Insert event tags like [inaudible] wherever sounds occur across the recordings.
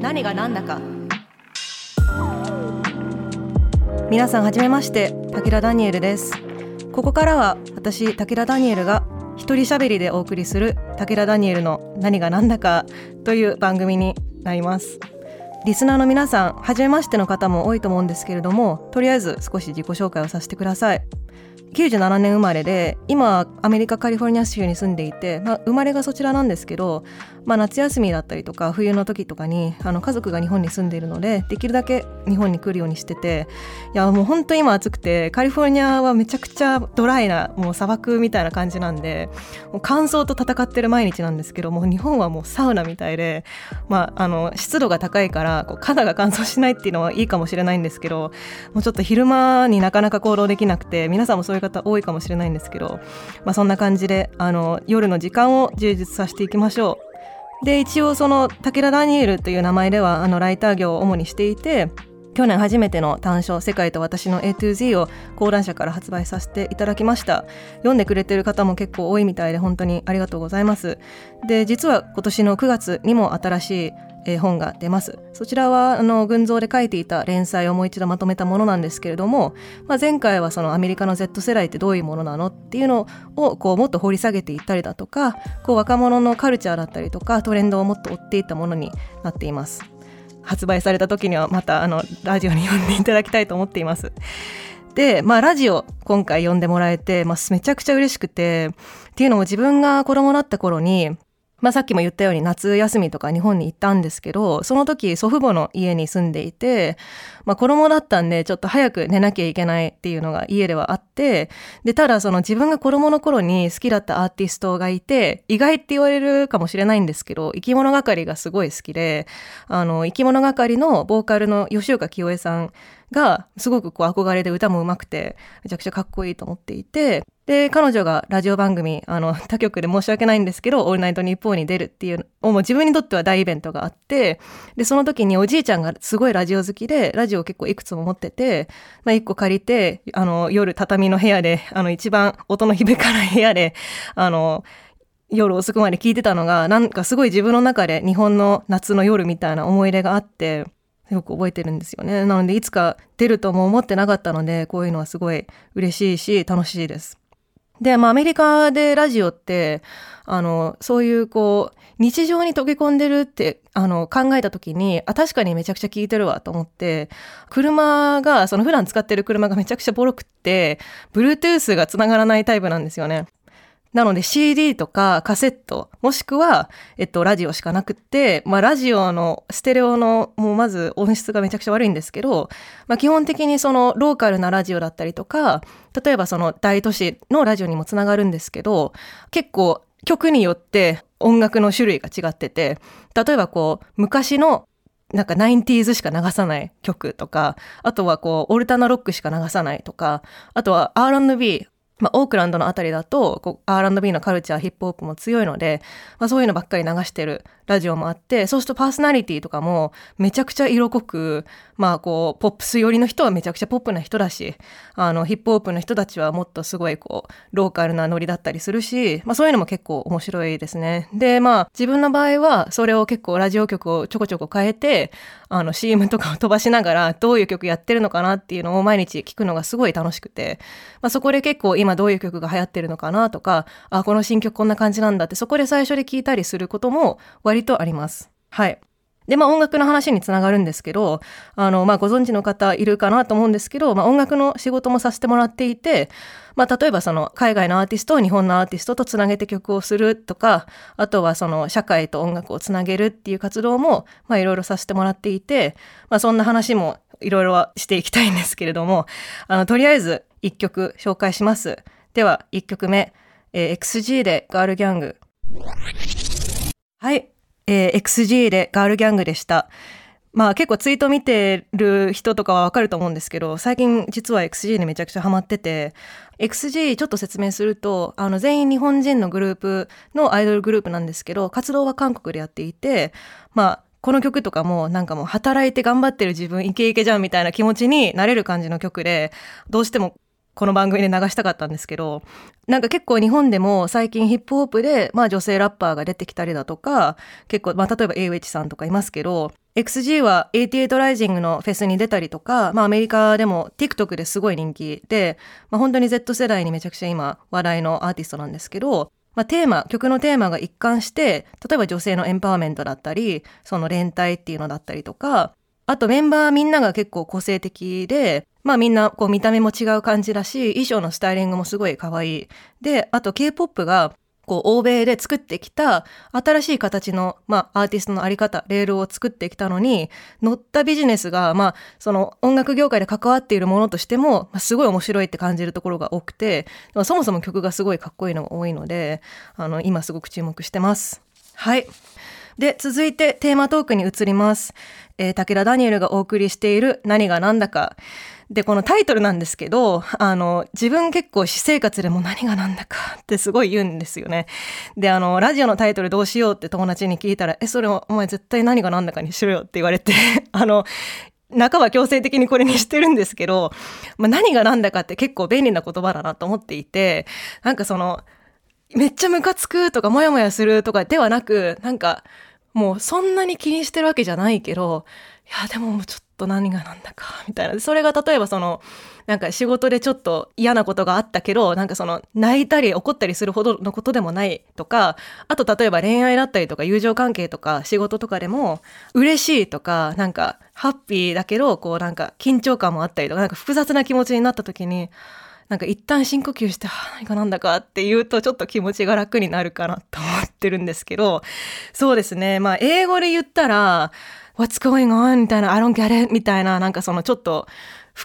何が何だか。皆さんはじめまして。武田ダニエルです。ここからは私武田ダニエルが一人喋りでお送りする。武田ダニエルの何が何だか。という番組になります。リスナーの皆さん初めましての方も多いと思うんですけれども。とりあえず少し自己紹介をさせてください。97年生まれで今アメリカカリフォルニア州に住んでいて、まあ、生まれがそちらなんですけど、まあ、夏休みだったりとか冬の時とかにあの家族が日本に住んでいるのでできるだけ日本に来るようにしてていやもう本当に今暑くてカリフォルニアはめちゃくちゃドライなもう砂漠みたいな感じなんでもう乾燥と戦ってる毎日なんですけども日本はもうサウナみたいで、まあ、あの湿度が高いからこう肌が乾燥しないっていうのはいいかもしれないんですけどもうちょっと昼間になかなか行動できなくて皆さんもそういう方多いかもしれないんですけど、まあ、そんな感じであの夜の時間を充実させていきましょう。で一応その武田ダニエルという名前ではあのライター業を主にしていて去年初めての短所「世界と私の A to Z」を講談社から発売させていただきました。読んでくれてる方も結構多いみたいで本当にありがとうございます。で実は今年の9月にも新しいえー、本が出ます。そちらはあの群像で書いていた連載をもう一度まとめたものなんですけれども、まあ、前回はそのアメリカの Z 世代ってどういうものなのっていうのをこうもっと掘り下げていったりだとかこう若者のカルチャーだったりとかトレンドをもっと追っていったものになっています。発売された時にはまたあのラジオに読んでいただきたいと思っています。で、まあ、ラジオ今回読んでもらえて、まあ、めちゃくちゃ嬉しくてっていうのも自分が子供だった頃にまあ、さっきも言ったように夏休みとか日本に行ったんですけど、その時祖父母の家に住んでいて、まあ、子供だったんでちょっと早く寝なきゃいけないっていうのが家ではあって、で、ただその自分が子供の頃に好きだったアーティストがいて、意外って言われるかもしれないんですけど、生き物係がすごい好きで、あの、生き物係のボーカルの吉岡清江さんがすごくこう憧れで歌も上手くてめちゃくちゃかっこいいと思っていてで彼女がラジオ番組あの他局で申し訳ないんですけど「オールナイトニッポン」に出るっていうのも自分にとっては大イベントがあってでその時におじいちゃんがすごいラジオ好きでラジオを結構いくつも持ってて、まあ、1個借りてあの夜畳の部屋であの一番音の響かない部屋であの夜遅くまで聞いてたのがなんかすごい自分の中で日本の夏の夜みたいな思い入れがあってよく覚えてるんですよね。なのでいつか出るとも思ってなかったのでこういうのはすごい嬉しいし楽しいです。で、まあアメリカでラジオってあのそういうこう日常に溶け込んでるってあの考えた時にあ確かにめちゃくちゃ聞いてるわと思って車がその普段使ってる車がめちゃくちゃボロくって Bluetooth が繋がらないタイプなんですよね。なので CD とかカセット、もしくは、えっと、ラジオしかなくって、まあ、ラジオのステレオの、もうまず音質がめちゃくちゃ悪いんですけど、まあ、基本的にそのローカルなラジオだったりとか、例えばその大都市のラジオにもつながるんですけど、結構曲によって音楽の種類が違ってて、例えばこう、昔のなんか 90s しか流さない曲とか、あとはこう、オルタナロックしか流さないとか、あとは R&B、まあ、オークランドのあたりだとこう R&B のカルチャーヒップホップも強いので、まあ、そういうのばっかり流してるラジオもあってそうするとパーソナリティとかもめちゃくちゃ色濃く、まあ、こうポップス寄りの人はめちゃくちゃポップな人だしあのヒップホップの人たちはもっとすごいこうローカルなノリだったりするし、まあ、そういうのも結構面白いですね。でまあ自分の場合はそれを結構ラジオ局をちょこちょこ変えてあの CM とかを飛ばしながらどういう曲やってるのかなっていうのを毎日聞くのがすごい楽しくて、まあ、そこで結構今どういう曲が流行ってるのかなとかあこの新曲こんな感じなんだってそこで最初で聞いたりすることも割とあります。はい。で、まあ音楽の話につながるんですけど、あの、まあご存知の方いるかなと思うんですけど、まあ音楽の仕事もさせてもらっていて、まあ例えばその海外のアーティストを日本のアーティストとつなげて曲をするとか、あとはその社会と音楽をつなげるっていう活動も、まあいろいろさせてもらっていて、まあそんな話もいろいろしていきたいんですけれども、あの、とりあえず一曲紹介します。では、一曲目、えー、XG でガールギャング。はい。えー、XG でガールギャングでした。まあ結構ツイート見てる人とかはわかると思うんですけど、最近実は XG にめちゃくちゃハマってて、XG ちょっと説明すると、あの全員日本人のグループのアイドルグループなんですけど、活動は韓国でやっていて、まあこの曲とかもなんかもう働いて頑張ってる自分イケイケじゃんみたいな気持ちになれる感じの曲で、どうしてもこの番組で流したかったんですけどなんか結構日本でも最近ヒップホップで、まあ、女性ラッパーが出てきたりだとか結構、まあ、例えば AWH さんとかいますけど XG は88ライジングのフェスに出たりとか、まあ、アメリカでも TikTok ですごい人気で、まあ、本当に Z 世代にめちゃくちゃ今話題のアーティストなんですけどまあ、テーマ曲のテーマが一貫して例えば女性のエンパワーメントだったりその連帯っていうのだったりとかあとメンバーみんなが結構個性的でまあみんなこう見た目も違う感じだし衣装のスタイリングもすごい可愛いであと K-POP がこう欧米で作ってきた新しい形の、まあ、アーティストのあり方レールを作ってきたのに乗ったビジネスが、まあ、その音楽業界で関わっているものとしても、まあ、すごい面白いって感じるところが多くてそもそも曲がすごいかっこいいのが多いのであの今すごく注目してます。はいで続いてテーマトークに移ります、えー、武田ダニエルがお送りしている何が何だかで、このタイトルなんですけど、あの、自分結構私生活でも何が何だかってすごい言うんですよね。で、あの、ラジオのタイトルどうしようって友達に聞いたら、え、それお前絶対何が何だかにしろよって言われて、[laughs] あの、半ば強制的にこれにしてるんですけど、まあ、何が何だかって結構便利な言葉だなと思っていて、なんかその、めっちゃムカつくとかモヤモヤするとかではなく、なんか、もうそんなに気にしてるわけじゃないけど、いや、でももうちょっと何がなんだか、みたいな。それが例えばその、なんか仕事でちょっと嫌なことがあったけど、なんかその泣いたり怒ったりするほどのことでもないとか、あと例えば恋愛だったりとか友情関係とか仕事とかでも嬉しいとか、なんかハッピーだけど、こうなんか緊張感もあったりとか、なんか複雑な気持ちになった時に、なんか一旦深呼吸して、はあ、何かなんだかって言うとちょっと気持ちが楽になるかなと思ってるんですけど、そうですね。まあ英語で言ったら、What's going on? みたいな、I don't get it? みたいな、なんかそのちょっと、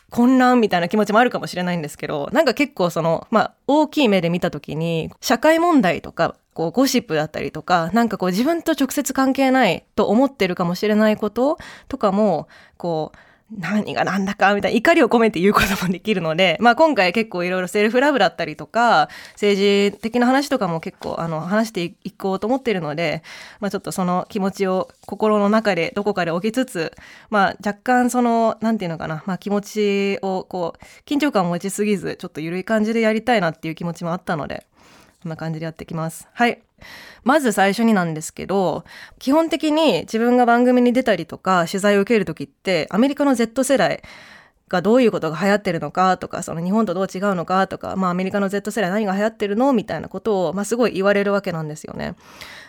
混乱みたいな気持ちもあるかもしれないんですけど、なんか結構その、まあ、大きい目で見たときに、社会問題とか、こう、ゴシップだったりとか、なんかこう、自分と直接関係ないと思ってるかもしれないこととかも、こう、何が何だかみたいな怒りを込めて言うこともできるので、まあ今回結構いろいろセルフラブだったりとか、政治的な話とかも結構あの話していこうと思っているので、まあちょっとその気持ちを心の中でどこかで置きつつ、まあ若干その、なんていうのかな、まあ気持ちをこう、緊張感を持ちすぎず、ちょっと緩い感じでやりたいなっていう気持ちもあったので、こんな感じでやっていきます。はい。まず最初になんですけど、基本的に自分が番組に出たりとか取材を受ける時って、アメリカの Z 世代、がどういうことが流行ってるのかとかその日本とどう違うのかとか、まあ、アメリカの Z 世代何が流行ってるのみたいなことを、まあ、すごい言われるわけなんですよね。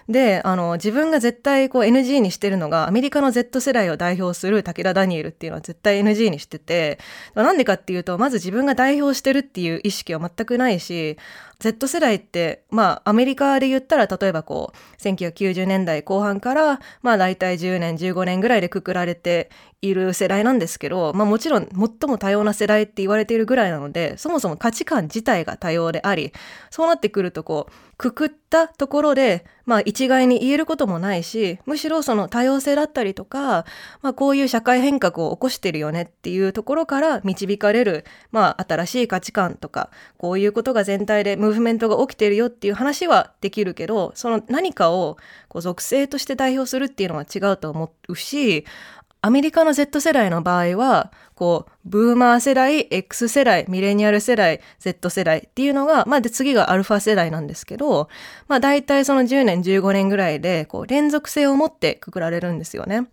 で、あの、自分が絶対こう NG にしてるのが、アメリカの Z 世代を代表する武田ダニエルっていうのは絶対 NG にしてて、なんでかっていうと、まず自分が代表してるっていう意識は全くないし、Z 世代って、まあ、アメリカで言ったら、例えばこう、1990年代後半から、まあ、大体10年、15年ぐらいでくくられている世代なんですけど、まあ、もちろん、最も多様な世代って言われているぐらいなので、そもそも価値観自体が多様であり、そうなってくると、こう、くくったところで、まあ一概に言えることもないし、むしろその多様性だったりとか、まあこういう社会変革を起こしてるよねっていうところから導かれる、まあ新しい価値観とか、こういうことが全体でムーブメントが起きてるよっていう話はできるけど、その何かをこう属性として代表するっていうのは違うと思うし、アメリカの Z 世代の場合は、こう、ブーマー世代、X 世代、ミレニアル世代、Z 世代っていうのが、まあで次がアルファ世代なんですけど、まあ大体その10年、15年ぐらいで、こう、連続性を持ってくくられるんですよね。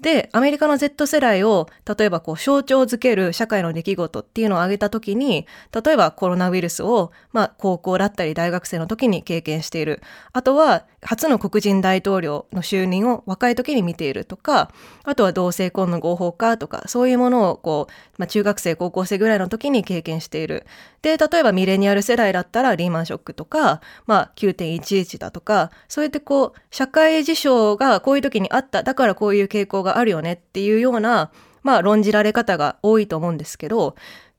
で、アメリカの Z 世代を、例えばこう、象徴づける社会の出来事っていうのを挙げたときに、例えばコロナウイルスを、まあ、高校だったり大学生の時に経験している。あとは、初の黒人大統領の就任を若い時に見ているとか、あとは同性婚の合法化とか、そういうものをこう、まあ、中学生、高校生ぐらいの時に経験している。で、例えばミレニアル世代だったらリーマンショックとか、まあ、9.11だとか、そうやってこう、社会事象がこういう時にあった、だからこういう傾向があるよねっていうような、まあ、論じられ方が多いと思うんですけど、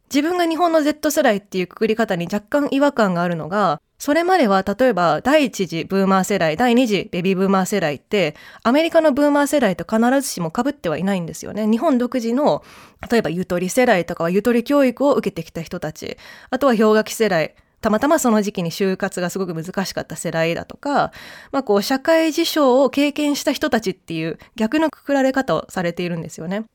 自分が日本の Z 世代っていうくくり方に若干違和感があるのが、それまでは例えば第一次ブーマー世代、第二次ベビーブーマー世代ってアメリカのブーマー世代と必ずしも被ってはいないんですよね。日本独自の例えばゆとり世代とかはゆとり教育を受けてきた人たち、あとは氷河期世代、たまたまその時期に就活がすごく難しかった世代だとか、まあこう社会事象を経験した人たちっていう逆のくくられ方をされているんですよね。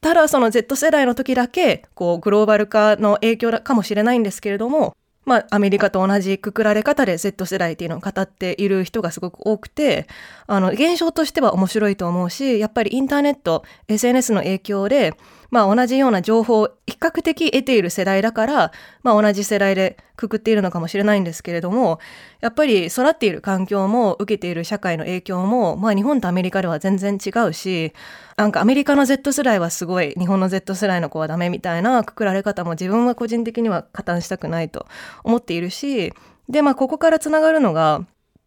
ただその Z 世代の時だけこうグローバル化の影響かもしれないんですけれどもまあ、アメリカと同じくくられ方で Z 世代っていうのを語っている人がすごく多くて、あの、現象としては面白いと思うし、やっぱりインターネット、SNS の影響で、まあ同じような情報を比較的得ている世代だから、まあ同じ世代でくくっているのかもしれないんですけれども、やっぱり育っている環境も受けている社会の影響も、まあ日本とアメリカでは全然違うし、なんかアメリカの Z 世代はすごい、日本の Z 世代の子はダメみたいなくくられ方も自分は個人的には加担したくないと思っているし、で、まあここからつながるのが、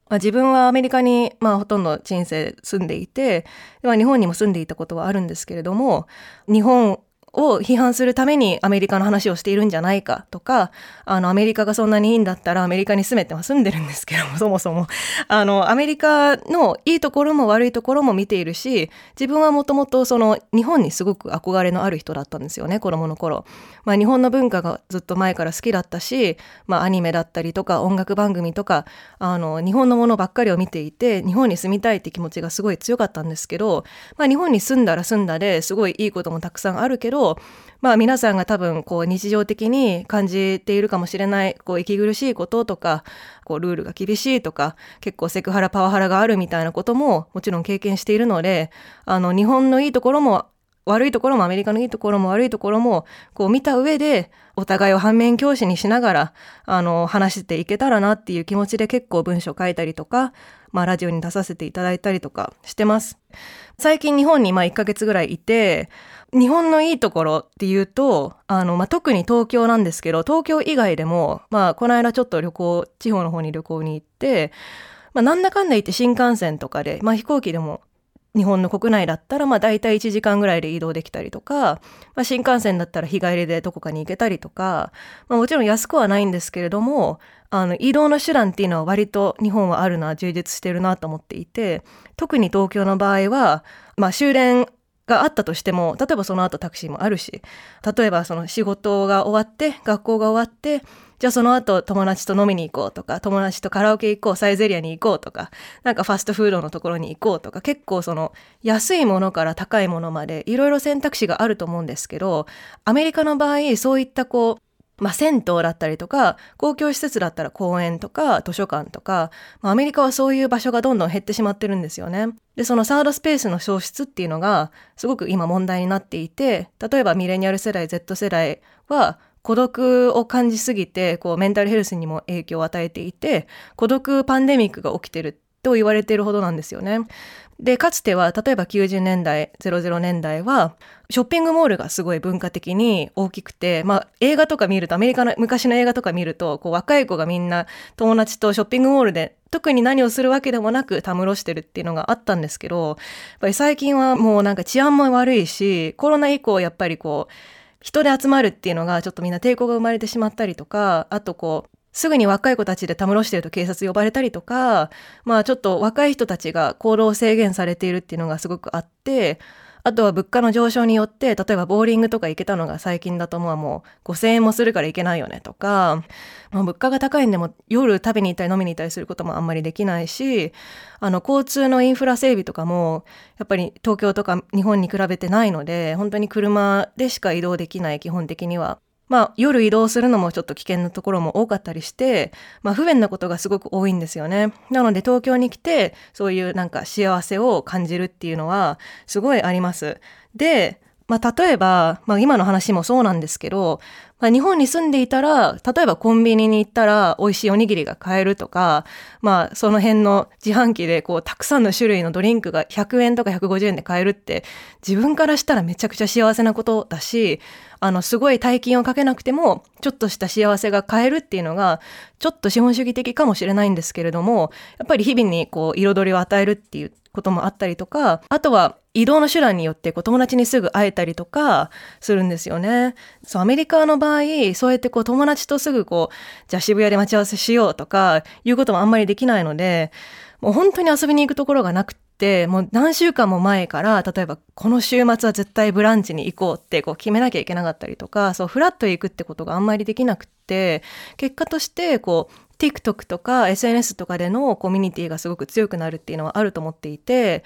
まあ、自分はアメリカに、まあ、ほとんど人生住んでいて、まあ、日本にも住んでいたことはあるんですけれども日本を批判するためにアメリカの話をしているんじゃないかとか、あの、アメリカがそんなにいいんだったらアメリカに住めては住んでるんですけども、[laughs] そもそも。あの、アメリカのいいところも悪いところも見ているし、自分はもともとその日本にすごく憧れのある人だったんですよね、子供の頃。まあ、日本の文化がずっと前から好きだったし、まあ、アニメだったりとか音楽番組とか、あの、日本のものばっかりを見ていて、日本に住みたいって気持ちがすごい強かったんですけど、まあ、日本に住んだら住んだですごいいいこともたくさんあるけど、まあ皆さんが多分こう日常的に感じているかもしれないこう息苦しいこととかこうルールが厳しいとか結構セクハラパワハラがあるみたいなことももちろん経験しているのであの日本のいいところも悪いところもアメリカのいいところも悪いところもこう見た上でお互いを反面教師にしながらあの話していけたらなっていう気持ちで結構文章書いたりとか、まあ、ラジオに出させていただいたりとかしてます。最近日本にまあ1ヶ月ぐらいいて日本のいいところっていうと、あの、まあ、特に東京なんですけど、東京以外でも、まあ、この間ちょっと旅行、地方の方に旅行に行って、まあ、なんだかんだ言って新幹線とかで、まあ、飛行機でも日本の国内だったら、まあ、大体1時間ぐらいで移動できたりとか、まあ、新幹線だったら日帰りでどこかに行けたりとか、まあ、もちろん安くはないんですけれども、あの、移動の手段っていうのは割と日本はあるな、充実してるなと思っていて、特に東京の場合は、まあ、終電があったとしても、例えばその後タクシーもあるし、例えばその仕事が終わって、学校が終わって、じゃあその後友達と飲みに行こうとか、友達とカラオケ行こう、サイゼリアに行こうとか、なんかファストフードのところに行こうとか、結構その安いものから高いものまでいろいろ選択肢があると思うんですけど、アメリカの場合、そういったこう、まあ、銭湯だったりとか、公共施設だったら公園とか図書館とか、まあ、アメリカはそういう場所がどんどん減ってしまってるんですよね。で、そのサードスペースの消失っていうのがすごく今問題になっていて、例えばミレニアル世代、Z 世代は孤独を感じすぎて、こうメンタルヘルスにも影響を与えていて、孤独パンデミックが起きてると言われているほどなんですよね。で、かつては、例えば90年代、00年代は、ショッピングモールがすごい文化的に大きくて、まあ、映画とか見ると、アメリカの昔の映画とか見ると、こう、若い子がみんな友達とショッピングモールで、特に何をするわけでもなく、たむろしてるっていうのがあったんですけど、やっぱり最近はもうなんか治安も悪いし、コロナ以降、やっぱりこう、人で集まるっていうのがちょっとみんな抵抗が生まれてしまったりとか、あとこう、すぐに若い子たちでたむろしてると警察呼ばれたりとか、まあちょっと若い人たちが行動を制限されているっていうのがすごくあって、あとは物価の上昇によって、例えばボーリングとか行けたのが最近だともうもう5000円もするから行けないよねとか、まあ、物価が高いんでも夜食べに行ったり飲みに行ったりすることもあんまりできないし、あの交通のインフラ整備とかもやっぱり東京とか日本に比べてないので、本当に車でしか移動できない基本的には。まあ、夜移動するのもちょっと危険なところも多かったりして、まあ、不便なことがすごく多いんですよね。なので、東京に来て、そういうなんか幸せを感じるっていうのは、すごいあります。で、まあ、例えば、まあ、今の話もそうなんですけど、まあ、日本に住んでいたら、例えばコンビニに行ったら美味しいおにぎりが買えるとか、まあ、その辺の自販機でこう、たくさんの種類のドリンクが100円とか150円で買えるって、自分からしたらめちゃくちゃ幸せなことだし、あの、すごい大金をかけなくても、ちょっとした幸せが買えるっていうのが、ちょっと資本主義的かもしれないんですけれども、やっぱり日々にこう、彩りを与えるっていうこともあったりとか、あとは移動の手段によってこう友達にすぐ会えたりとかするんですよね。そう、アメリカの場合、そうやってこう友達とすぐこう、じゃあ渋谷で待ち合わせしようとかいうこともあんまりできないので、もう本当に遊びに行くところがなくて、もう何週間も前から、例えばこの週末は絶対ブランチに行こうってこう決めなきゃいけなかったりとか、そう、フラットへ行くってことがあんまりできなくて、結果としてこう、TikTok とか SNS とかでのコミュニティがすごく強くなるっていうのはあると思っていて、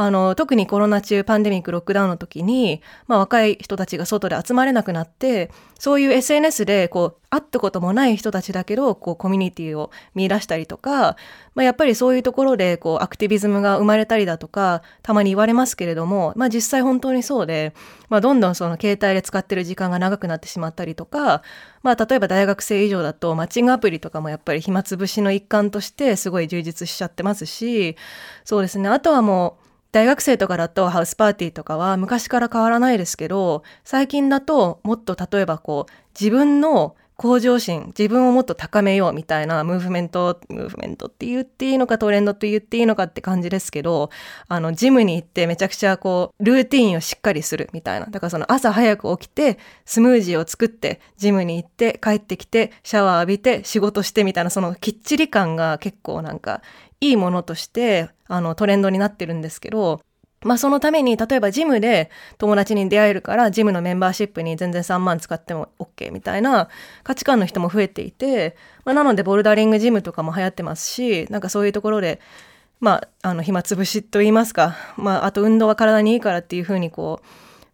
あの特にコロナ中パンデミックロックダウンの時に、まあ、若い人たちが外で集まれなくなってそういう SNS でこう会ったこともない人たちだけどこうコミュニティを見出したりとか、まあ、やっぱりそういうところでこうアクティビズムが生まれたりだとかたまに言われますけれども、まあ、実際本当にそうで、まあ、どんどんその携帯で使ってる時間が長くなってしまったりとか、まあ、例えば大学生以上だとマッチングアプリとかもやっぱり暇つぶしの一環としてすごい充実しちゃってますしそうですね。あとはもう大学生とかだとハウスパーティーとかは昔から変わらないですけど最近だともっと例えばこう自分の向上心自分をもっと高めようみたいなムーブメントムーブメントって言っていいのかトレンドって言っていいのかって感じですけどあのジムに行ってめちゃくちゃこうルーティンをしっかりするみたいな。だからその朝早く起きてスムージーを作ってジムに行って帰ってきてシャワー浴びて仕事してみたいなそのきっちり感が結構なんかいいものとしてあのトレンドになってるんですけどまあそのために例えばジムで友達に出会えるからジムのメンバーシップに全然3万使っても OK みたいな価値観の人も増えていて、まあ、なのでボルダリングジムとかも流行ってますしなんかそういうところでまああの暇つぶしと言いますか、まあ、あと運動は体にいいからっていうふうにこう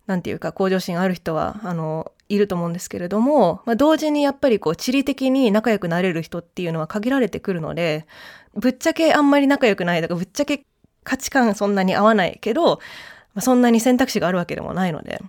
なんていうか向上心ある人はあのいると思うんですけれども、まあ、同時にやっぱりこう地理的に仲良くなれる人っていうのは限られてくるのでぶっちゃけあんまり仲良くないとからぶっちゃけ価値観そんなに合わないけど、まあ、そんなに選択肢があるわけでもないので、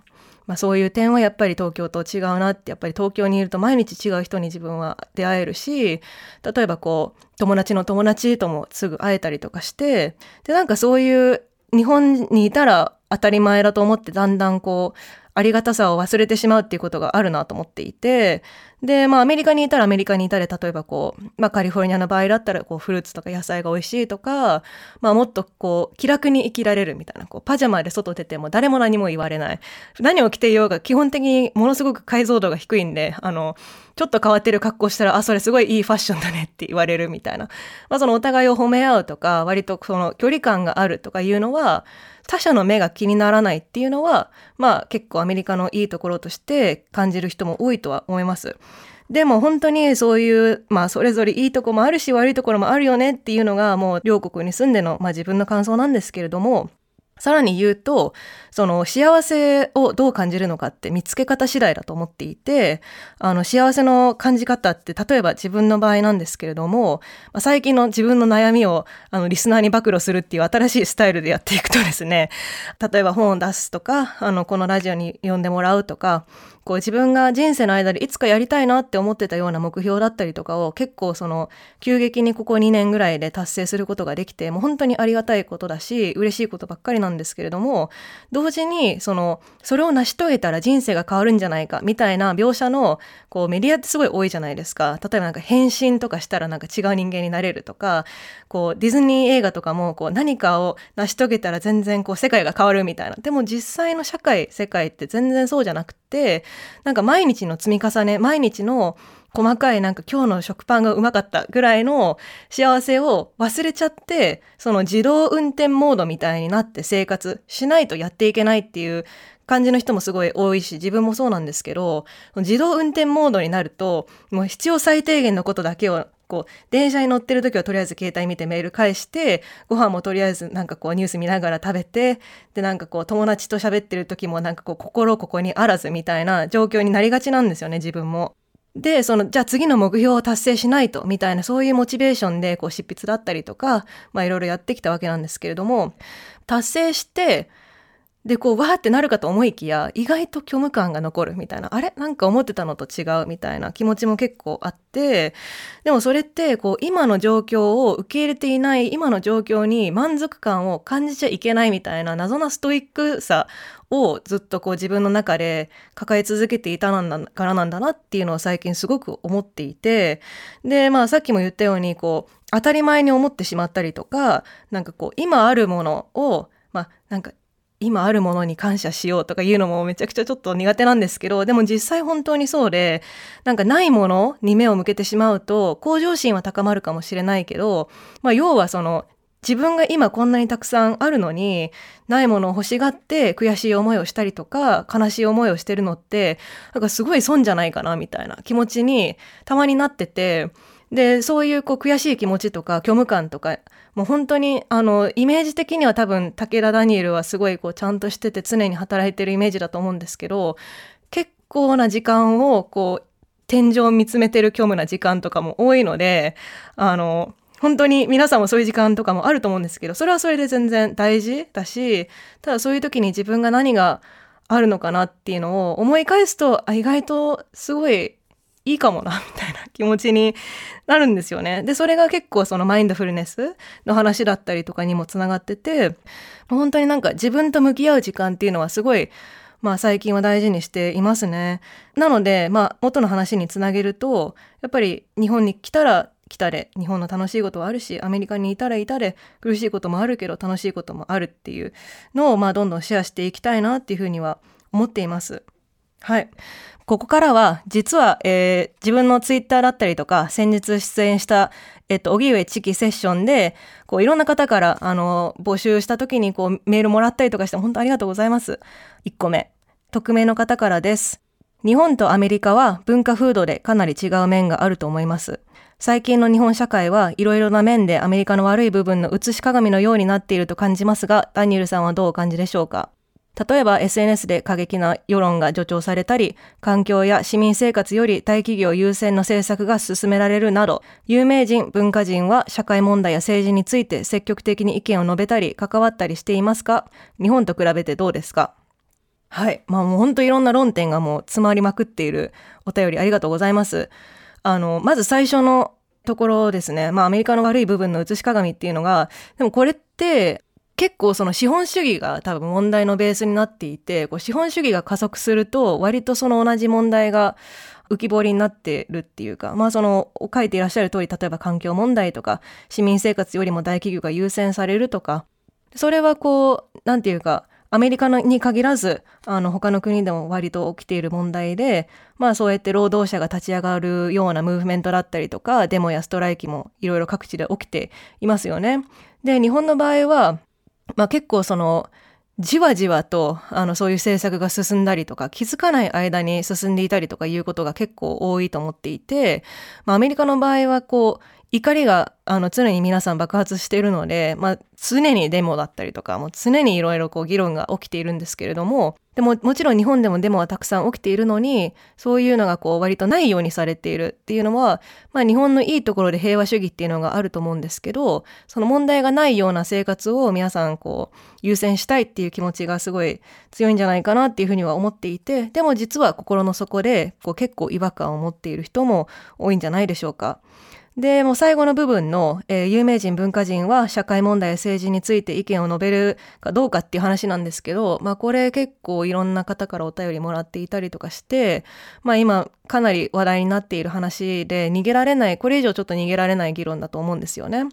まあ、そういう点はやっぱり東京と違うなってやっぱり東京にいると毎日違う人に自分は出会えるし例えばこう友達の友達ともすぐ会えたりとかしてでなんかそういう日本にいたら当たり前だと思ってだんだんこうありがたさを忘れてしまうっていうことがあるなと思っていて、で、まあアメリカにいたらアメリカにいたで、例えばこう、まあカリフォルニアの場合だったらこうフルーツとか野菜が美味しいとか、まあもっとこう気楽に生きられるみたいな、こうパジャマで外出ても誰も何も言われない。何を着ていようが基本的にものすごく解像度が低いんで、あの、ちょっと変わってる格好したら、あ、それすごいいいファッションだねって言われるみたいな。まあそのお互いを褒め合うとか、割とその距離感があるとかいうのは、他者の目が気にならないっていうのは、まあ結構アメリカのいいところとして感じる人も多いとは思います。でも本当にそういう、まあそれぞれいいとこもあるし悪いところもあるよねっていうのがもう両国に住んでの、まあ自分の感想なんですけれども、さらに言うと、その幸せをどう感じるのかって見つけ方次第だと思っていて、あの幸せの感じ方って例えば自分の場合なんですけれども、まあ、最近の自分の悩みをあのリスナーに暴露するっていう新しいスタイルでやっていくとですね、例えば本を出すとか、あのこのラジオに呼んでもらうとか、こう自分が人生の間でいつかやりたいなって思ってたような目標だったりとかを結構その急激にここ2年ぐらいで達成することができてもう本当にありがたいことだし嬉しいことばっかりなんですけれども同時にそのそれを成し遂げたら人生が変わるんじゃないかみたいな描写のこうメディアってすごい多いじゃないですか。例えばなんか変身とかしたらなんか違う人間になれるとかこうディズニー映画とかもこう何かを成し遂げたら全然こう世界が変わるみたいな。でも実際の社会世界って全然そうじゃなくてなんか毎日の積み重ね毎日の細かいなんか今日の食パンがうまかったぐらいの幸せを忘れちゃってその自動運転モードみたいになって生活しないとやっていけないっていう感じの人もすごい多いし自分もそうなんですけど自動運転モードになるともう必要最低限のことだけをこう電車に乗ってる時はとりあえず携帯見てメール返してご飯もとりあえずなんかこうニュース見ながら食べてでなんかこう友達と喋ってる時もなんかこう心ここにあらずみたいな状況になりがちなんですよね自分も。でそのじゃあ次の目標を達成しないとみたいなそういうモチベーションでこう執筆だったりとかまあいろいろやってきたわけなんですけれども達成してでこうわーってなるかと思いきや意外と虚無感が残るみたいな。あれ？なんか思ってたのと違うみたいな気持ちも結構あってでもそれってこう今の状況を受け入れていない今の状況に満足感を感じちゃいけないみたいな謎なストイックさをずっとこう自分の中で抱え続けていたなんだからなんだなっていうのを最近すごく思っていてでまあさっきも言ったようにこう当たり前に思ってしまったりとかなんかこう今あるものをまあなんか今あるものに感謝しようとか言うのもめちゃくちゃちょっと苦手なんですけど、でも実際本当にそうで、なんかないものに目を向けてしまうと、向上心は高まるかもしれないけど、まあ要はその、自分が今こんなにたくさんあるのに、ないものを欲しがって悔しい思いをしたりとか、悲しい思いをしてるのって、なんかすごい損じゃないかなみたいな気持ちにたまになってて、でそういうこう悔しい気持ちとか虚無感とかもう本当にあのイメージ的には多分武田ダニエルはすごいこうちゃんとしてて常に働いてるイメージだと思うんですけど結構な時間をこう天井を見つめてる虚無な時間とかも多いのであの本当に皆さんもそういう時間とかもあると思うんですけどそれはそれで全然大事だしただそういう時に自分が何があるのかなっていうのを思い返すとあ意外とすごいいいかもなみたいな。気持ちになるんですよね。でそれが結構そのマインドフルネスの話だったりとかにもつながってて本当になんか自分と向き合う時間っていうのはすごいまあ最近は大事にしていますね。なのでまあ元の話につなげるとやっぱり日本に来たら来たれ日本の楽しいことはあるしアメリカにいたらいたれ苦しいこともあるけど楽しいこともあるっていうのをまあどんどんシェアしていきたいなっていうふうには思っています。はい。ここからは、実は、えー、自分のツイッターだったりとか、先日出演した、えっと、荻上チキセッションで、こう、いろんな方から、あの、募集した時に、こう、メールもらったりとかして、本当ありがとうございます。1個目。匿名の方からです。日本とアメリカは文化風土でかなり違う面があると思います。最近の日本社会はいろいろな面でアメリカの悪い部分の映し鏡のようになっていると感じますが、ダニエルさんはどうお感じでしょうか？例えば SNS で過激な世論が助長されたり、環境や市民生活より大企業優先の政策が進められるなど、有名人、文化人は社会問題や政治について積極的に意見を述べたり、関わったりしていますか？日本と比べてどうですか？はい。まあもうほんといろんな論点がもう詰まりまくっているお便りありがとうございます。あの、まず最初のところですね。まあアメリカの悪い部分の映し鏡っていうのが、でもこれって結構その資本主義が多分問題のベースになっていて、こう資本主義が加速すると割とその同じ問題が浮き彫りになってるっていうか、まあその書いていらっしゃる通り、例えば環境問題とか、市民生活よりも大企業が優先されるとか、それはこう、なんていうか、アメリカに限らず、あの、他の国でも割と起きている問題で、まあそうやって労働者が立ち上がるようなムーブメントだったりとか、デモやストライキもいろいろ各地で起きていますよね。で、日本の場合は、まあ、結構そのじわじわとあのそういう政策が進んだりとか気づかない間に進んでいたりとかいうことが結構多いと思っていて、まあ、アメリカの場合はこう怒りがあの常に皆さん爆発しているので、まあ、常にデモだったりとかもう常にいろいろ議論が起きているんですけれどもでももちろん日本でもデモはたくさん起きているのにそういうのがこう割とないようにされているっていうのは、まあ、日本のいいところで平和主義っていうのがあると思うんですけどその問題がないような生活を皆さんこう優先したいっていう気持ちがすごい強いんじゃないかなっていうふうには思っていてでも実は心の底でこう結構違和感を持っている人も多いんじゃないでしょうか。で、もう最後の部分の、えー、有名人、文化人は社会問題や政治について意見を述べるかどうかっていう話なんですけど、まあこれ結構いろんな方からお便りもらっていたりとかして、まあ今かなり話題になっている話で逃げられない、これ以上ちょっと逃げられない議論だと思うんですよね。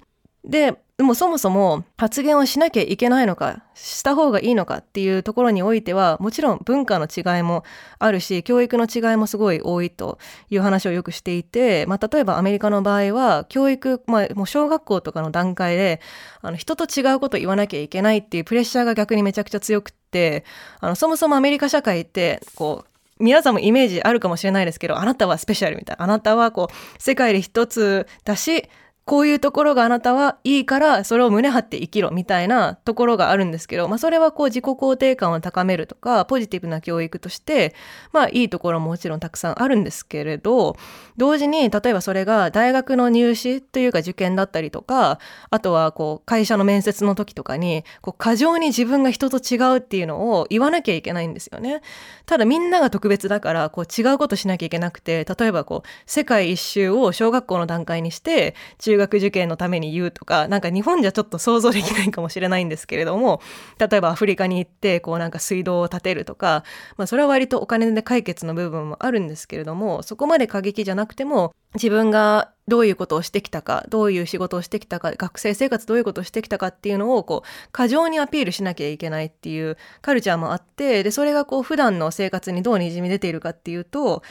で、でもそもそも発言をしなきゃいけないのか、した方がいいのかっていうところにおいては、もちろん文化の違いもあるし、教育の違いもすごい多いという話をよくしていて、まあ、例えばアメリカの場合は、教育、まあ、もう小学校とかの段階で、あの、人と違うことを言わなきゃいけないっていうプレッシャーが逆にめちゃくちゃ強くって、あの、そもそもアメリカ社会って、こう、皆さんもイメージあるかもしれないですけど、あなたはスペシャルみたいな。あなたはこう、世界で一つだし、こういうところがあなたはいいからそれを胸張って生きろみたいなところがあるんですけど、まあそれはこう自己肯定感を高めるとかポジティブな教育としてまあいいところももちろんたくさんあるんですけれど同時に例えばそれが大学の入試というか受験だったりとかあとはこう会社の面接の時とかにこう過剰に自分が人と違うっていうのを言わなきゃいけないんですよね。ただみんなが特別だからこう違うことしなきゃいけなくて例えばこう世界一周を小学校の段階にして中中学受験のために言うとか、なんか日本じゃちょっと想像できないかもしれないんですけれども、例えばアフリカに行って、こうなんか水道を建てるとか、まあそれは割とお金で解決の部分もあるんですけれども、そこまで過激じゃなくても、自分がどういうことをしてきたか、どういう仕事をしてきたか、学生生活どういうことをしてきたかっていうのを、こう、過剰にアピールしなきゃいけないっていうカルチャーもあって、で、それがこう、普段の生活にどうにじみ出ているかっていうと、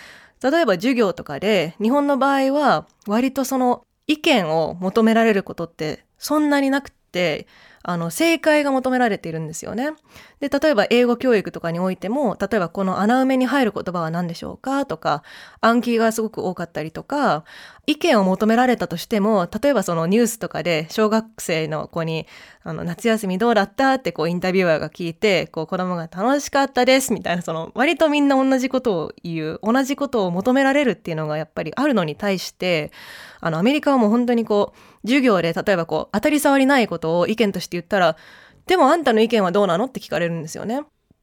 例えば授業とかで、日本の場合は、割とその、意見を求められることってそんなになくって、あの、正解が求められているんですよね。で、例えば英語教育とかにおいても、例えばこの穴埋めに入る言葉は何でしょうか？とか、暗記がすごく多かったりとか、意見を求められたとしても、例えばそのニュースとかで小学生の子に、あの、夏休みどうだった？ってこうインタビュアーが聞いて、こう子供が楽しかったですみたいな、その割とみんな同じことを言う、同じことを求められるっていうのがやっぱりあるのに対して、あの、アメリカはもう本当にこう、授業で例えばこう、当たり障りないことを意見として言ったら、でもあんたの意見はどうなのって聞かれるんですよね。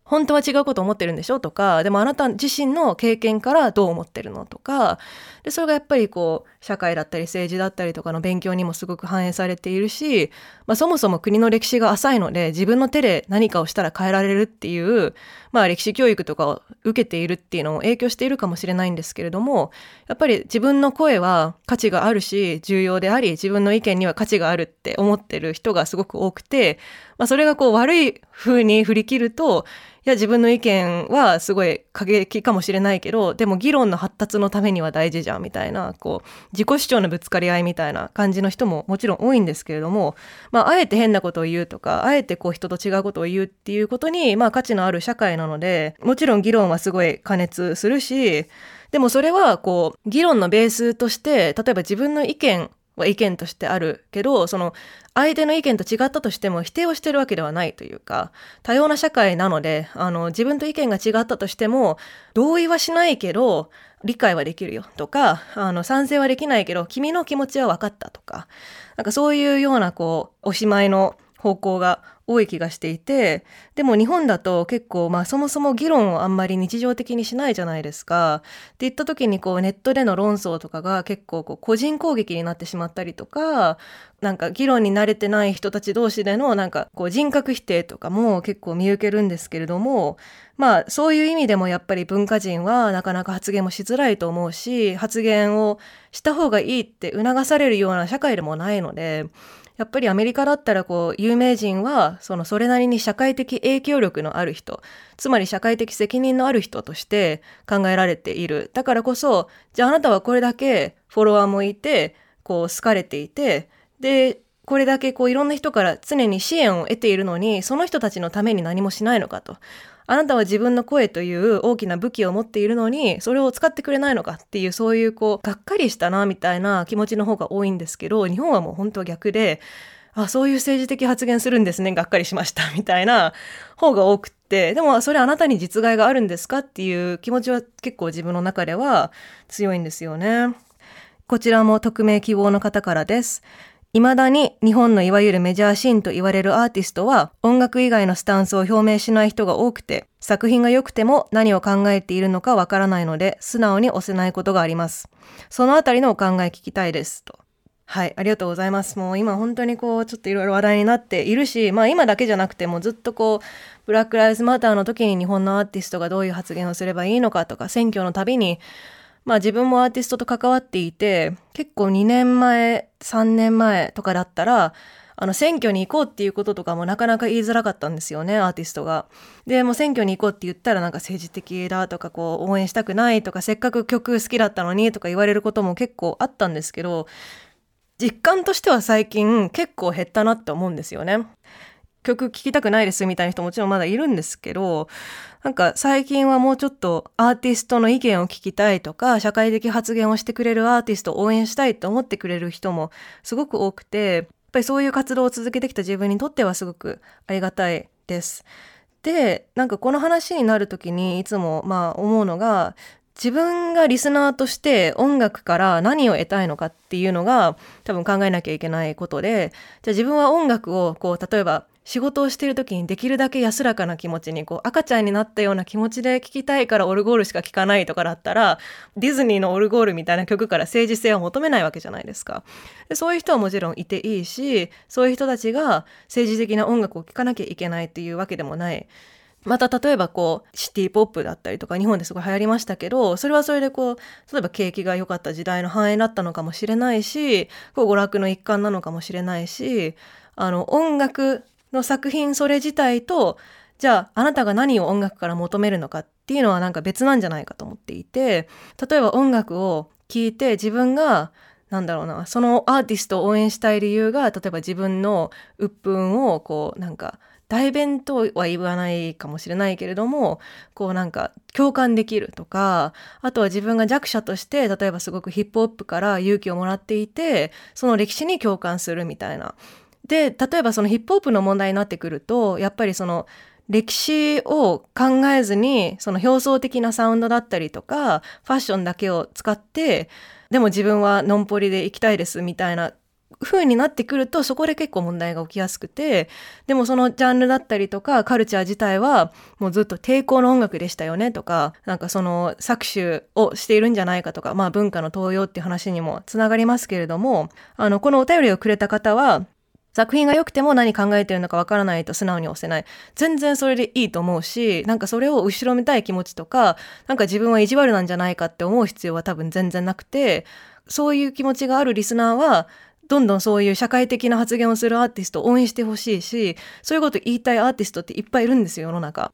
本当は違うこと思ってるんでしょ？とか、でもあなた自身の経験からどう思ってるの？とか、で、それがやっぱりこう、社会だったり政治だったりとかの勉強にもすごく反映されているし、まあそもそも国の歴史が浅いので、自分の手で何かをしたら変えられるっていう、まあ歴史教育とかを受けているっていうのも影響しているかもしれないんですけれども、やっぱり自分の声は価値があるし、重要であり、自分の意見には価値があるって思ってる人がすごく多くて、まあそれがこう悪い風に振り切ると、いや自分の意見はすごい過激かもしれないけどでも議論の発達のためには大事じゃんみたいなこう自己主張のぶつかり合いみたいな感じの人ももちろん多いんですけれども、まあ、あえて変なことを言うとかあえてこう人と違うことを言うっていうことに、まあ、価値のある社会なのでもちろん議論はすごい加熱するしでもそれはこう議論のベースとして例えば自分の意見は意見としてあるけどその相手の意見と違ったとしても否定をしてるわけではないというか多様な社会なのであの自分と意見が違ったとしても同意はしないけど理解はできるよとかあの賛成はできないけど君の気持ちは分かったとかなんかそういうようなこうおしまいの方向が多い気がしていてでも日本だと結構まあそもそも議論をあんまり日常的にしないじゃないですか。って言った時にこうネットでの論争とかが結構こう個人攻撃になってしまったりとかなんか議論に慣れてない人たち同士でのなんかこう人格否定とかも結構見受けるんですけれどもまあそういう意味でもやっぱり文化人はなかなか発言もしづらいと思うし発言をした方がいいって促されるような社会でもないのでやっぱりアメリカだったらこう有名人はそのそれなりに社会的影響力のある人つまり社会的責任のある人として考えられている。だからこそじゃああなたはこれだけフォロワーもいてこう好かれていてでこれだけこういろんな人から常に支援を得ているのにその人たちのために何もしないのかと。あなたは自分の声という大きな武器を持っているのにそれを使ってくれないのかっていうそういうこうがっかりしたなみたいな気持ちの方が多いんですけど日本はもう本当は逆であそういう政治的発言するんですねがっかりしましたみたいな方が多くってでもそれあなたに実害があるんですかっていう気持ちは結構自分の中では強いんですよね。こちらも匿名希望の方からです。未だに日本のいわゆるメジャーシーンと言われるアーティストは音楽以外のスタンスを表明しない人が多くて作品が良くても何を考えているのかわからないので素直に押せないことがあります。そのあたりのお考え聞きたいです。と。はい、ありがとうございます。もう今本当にこうちょっといろいろ話題になっているし、まあ今だけじゃなくてもずっとこうブラック・ライズ・マターの時に日本のアーティストがどういう発言をすればいいのかとか選挙のたびにまあ自分もアーティストと関わっていて、結構2年前、3年前とかだったら、あの選挙に行こうっていうこととかもなかなか言いづらかったんですよね、アーティストが。で、も選挙に行こうって言ったらなんか政治的だとかこう応援したくないとかせっかく曲好きだったのにとか言われることも結構あったんですけど、実感としては最近結構減ったなって思うんですよね。曲聴きたくないですみたいな人もちろんまだいるんですけど、なんか最近はもうちょっとアーティストの意見を聞きたいとか、社会的発言をしてくれるアーティストを応援したいと思ってくれる人もすごく多くて、やっぱりそういう活動を続けてきた自分にとってはすごくありがたいです。で、なんかこの話になる時にいつもまあ思うのが、自分がリスナーとして音楽から何を得たいのかっていうのが多分考えなきゃいけないことでじゃあ自分は音楽をこう例えば仕事をしている時にできるだけ安らかな気持ちにこう赤ちゃんになったような気持ちで聴きたいからオルゴールしか聴かないとかだったらディズニーのオルゴールみたいな曲から政治性を求めないわけじゃないですかでそういう人はもちろんいていいしそういう人たちが政治的な音楽を聴かなきゃいけないっていうわけでもない。また例えばこうシティポップだったりとか日本ですごい流行りましたけどそれはそれでこう例えば景気が良かった時代の繁栄だったのかもしれないしこう娯楽の一環なのかもしれないしあの音楽の作品それ自体とじゃああなたが何を音楽から求めるのかっていうのはなんか別なんじゃないかと思っていて例えば音楽を聴いて自分がなんだろうなそのアーティストを応援したい理由が例えば自分の鬱憤をこうなんか代弁とは言わないかもしれないけれどもこうなんか共感できるとかあとは自分が弱者として例えばすごくヒップホップから勇気をもらっていてその歴史に共感するみたいな。で例えばそのヒップホップの問題になってくるとやっぱりその歴史を考えずにその表層的なサウンドだったりとかファッションだけを使ってでも自分はノンポリで行きたいですみたいな風になってくるとそこで結構問題が起きやすくてでもそのジャンルだったりとかカルチャー自体はもうずっと抵抗の音楽でしたよねとかなんかその搾取をしているんじゃないかとかまあ文化の東洋っていう話にもつながりますけれどもあのこのお便りをくれた方は作品が良くても何考えてるのかわからないと素直に押せない。全然それでいいと思うし、なんかそれを後ろめたい気持ちとか、なんか自分は意地悪なんじゃないかって思う必要は多分全然なくて、そういう気持ちがあるリスナーは、どんどんそういう社会的な発言をするアーティストを応援してほしいし、そういうこと言いたいアーティストっていっぱいいるんですよ、世の中。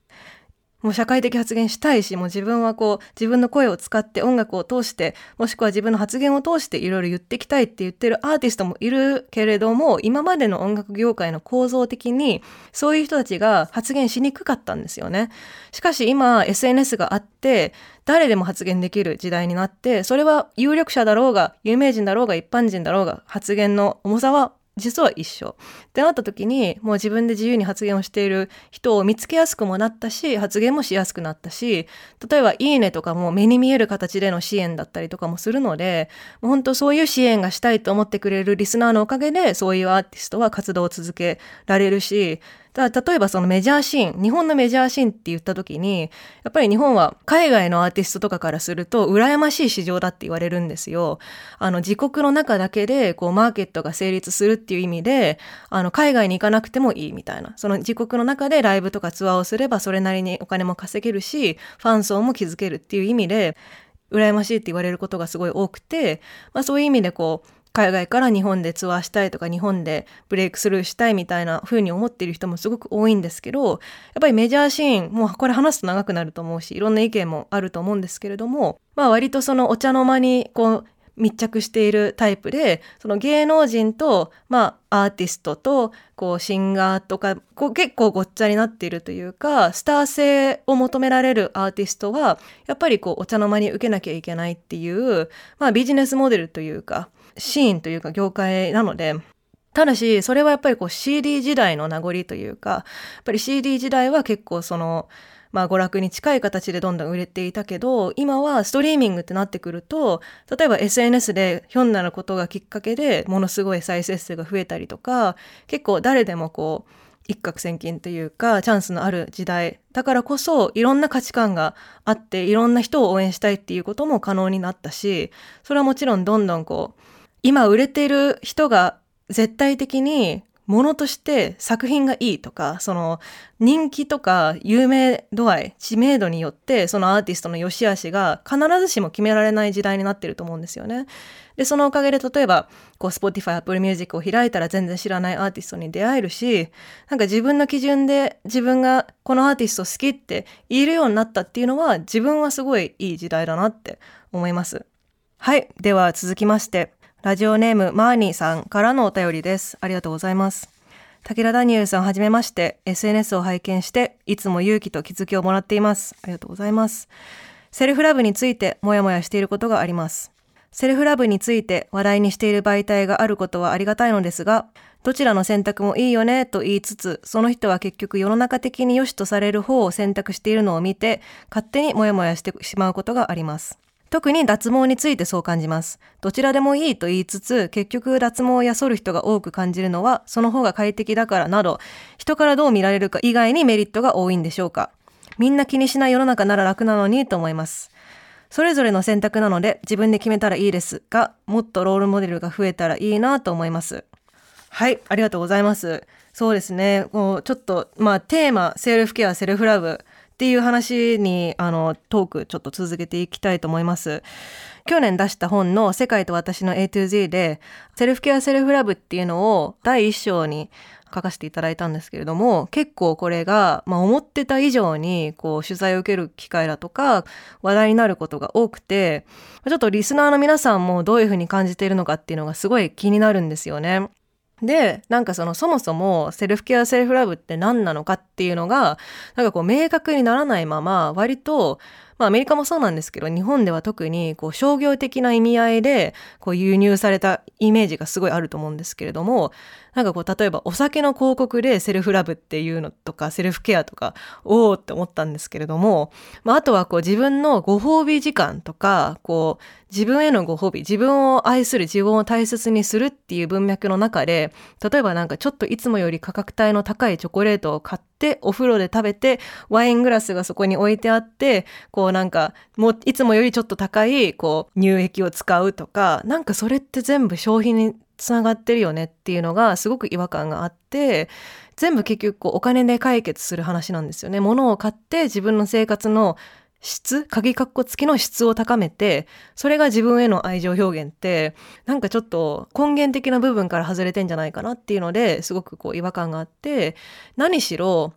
もう社会的発言したいし、もう自分はこう、自分の声を使って音楽を通して、もしくは自分の発言を通していろいろ言ってきたいって言ってるアーティストもいるけれども、今までの音楽業界の構造的に、そういう人たちが発言しにくかったんですよね。しかし今、SNS があって、誰でも発言できる時代になって、それは有力者だろうが、有名人だろうが、一般人だろうが、発言の重さは実は一緒。ってなった時にもう自分で自由に発言をしている人を見つけやすくもなったし発言もしやすくなったし例えば「いいね」とかも目に見える形での支援だったりとかもするのでもう本当そういう支援がしたいと思ってくれるリスナーのおかげでそういうアーティストは活動を続けられるしだ例えばそのメジャーシーン、日本のメジャーシーンって言った時に、やっぱり日本は海外のアーティストとかからすると羨ましい市場だって言われるんですよ。あの自国の中だけでこうマーケットが成立するっていう意味で、あの海外に行かなくてもいいみたいな。その自国の中でライブとかツアーをすればそれなりにお金も稼げるし、ファン層も築けるっていう意味で、羨ましいって言われることがすごい多くて、まあそういう意味でこう、海外から日本でツアーしたいとか日本でブレイクスルーしたいみたいな風に思っている人もすごく多いんですけどやっぱりメジャーシーンもうこれ話すと長くなると思うしいろんな意見もあると思うんですけれどもまあ割とそのお茶の間にこう密着しているタイプでその芸能人と、まあ、アーティストとこうシンガーとかこう結構ごっちゃになっているというかスター性を求められるアーティストはやっぱりこうお茶の間に受けなきゃいけないっていう、まあ、ビジネスモデルというかシーンというか業界なのでただしそれはやっぱりこう CD 時代の名残というかやっぱり CD 時代は結構そのまあ娯楽に近い形でどんどん売れていたけど今はストリーミングってなってくると例えば SNS でひょんなことがきっかけでものすごい再生数が増えたりとか結構誰でもこう一攫千金というかチャンスのある時代だからこそいろんな価値観があっていろんな人を応援したいっていうことも可能になったしそれはもちろんどんどんこう今売れてる人が絶対的にものとして作品がいいとか、その人気とか有名度合い、知名度によってそのアーティストの良し悪しが必ずしも決められない時代になってると思うんですよね。で、そのおかげで例えば、こう Spotify、Apple Music を開いたら全然知らないアーティストに出会えるし、なんか自分の基準で自分がこのアーティスト好きって言えるようになったっていうのは自分はすごいいい時代だなって思います。はい。では続きまして、ラジオネームマーニーさんからのお便りです。ありがとうございます。武田ダニエルさんはじめまして、SNS を拝見して、いつも勇気と気づきをもらっています。ありがとうございます。セルフラブについてもやもやしていることがあります。セルフラブについて話題にしている媒体があることはありがたいのですが、どちらの選択もいいよねと言いつつ、その人は結局世の中的に良しとされる方を選択しているのを見て、勝手にもやもやしてしまうことがあります。特に脱毛についてそう感じます。どちらでもいいと言いつつ、結局脱毛をやそる人が多く感じるのは、その方が快適だからなど、人からどう見られるか以外にメリットが多いんでしょうか。みんな気にしない世の中なら楽なのにと思います。それぞれの選択なので自分で決めたらいいですが、もっとロールモデルが増えたらいいなと思います。はい、ありがとうございます。そうですね。こうちょっと、まあ、テーマ、セルフケア、セルフラブ。っていう話にあのトークちょっと続けていきたいと思います。去年出した本の世界と私の A to Z でセルフケアセルフラブっていうのを第一章に書かせていただいたんですけれども結構これが、まあ、思ってた以上にこう取材を受ける機会だとか話題になることが多くてちょっとリスナーの皆さんもどういうふうに感じているのかっていうのがすごい気になるんですよね。でなんかそのそもそもセルフケアセルフラブって何なのかっていうのがなんかこう明確にならないまま割とまあアメリカもそうなんですけど日本では特にこう商業的な意味合いでこう輸入されたイメージがすごいあると思うんですけれどもなんかこう例えばお酒の広告でセルフラブっていうのとかセルフケアとかおおって思ったんですけれども、まあ、あとはこう自分のご褒美時間とかこう自分へのご褒美自分を愛する自分を大切にするっていう文脈の中で例えばなんかちょっといつもより価格帯の高いチョコレートを買ってお風呂で食べてワイングラスがそこに置いてあってこうなんかもういつもよりちょっと高いこう乳液を使うとかなんかそれって全部消費につながってるよねっていうのがすごく違和感があって全部結局こうお金で解決する話なんですよね。物を買って自分の生活の質鍵括弧付きの質を高めてそれが自分への愛情表現ってなんかちょっと根源的な部分から外れてんじゃないかなっていうのですごくこう違和感があって何しろ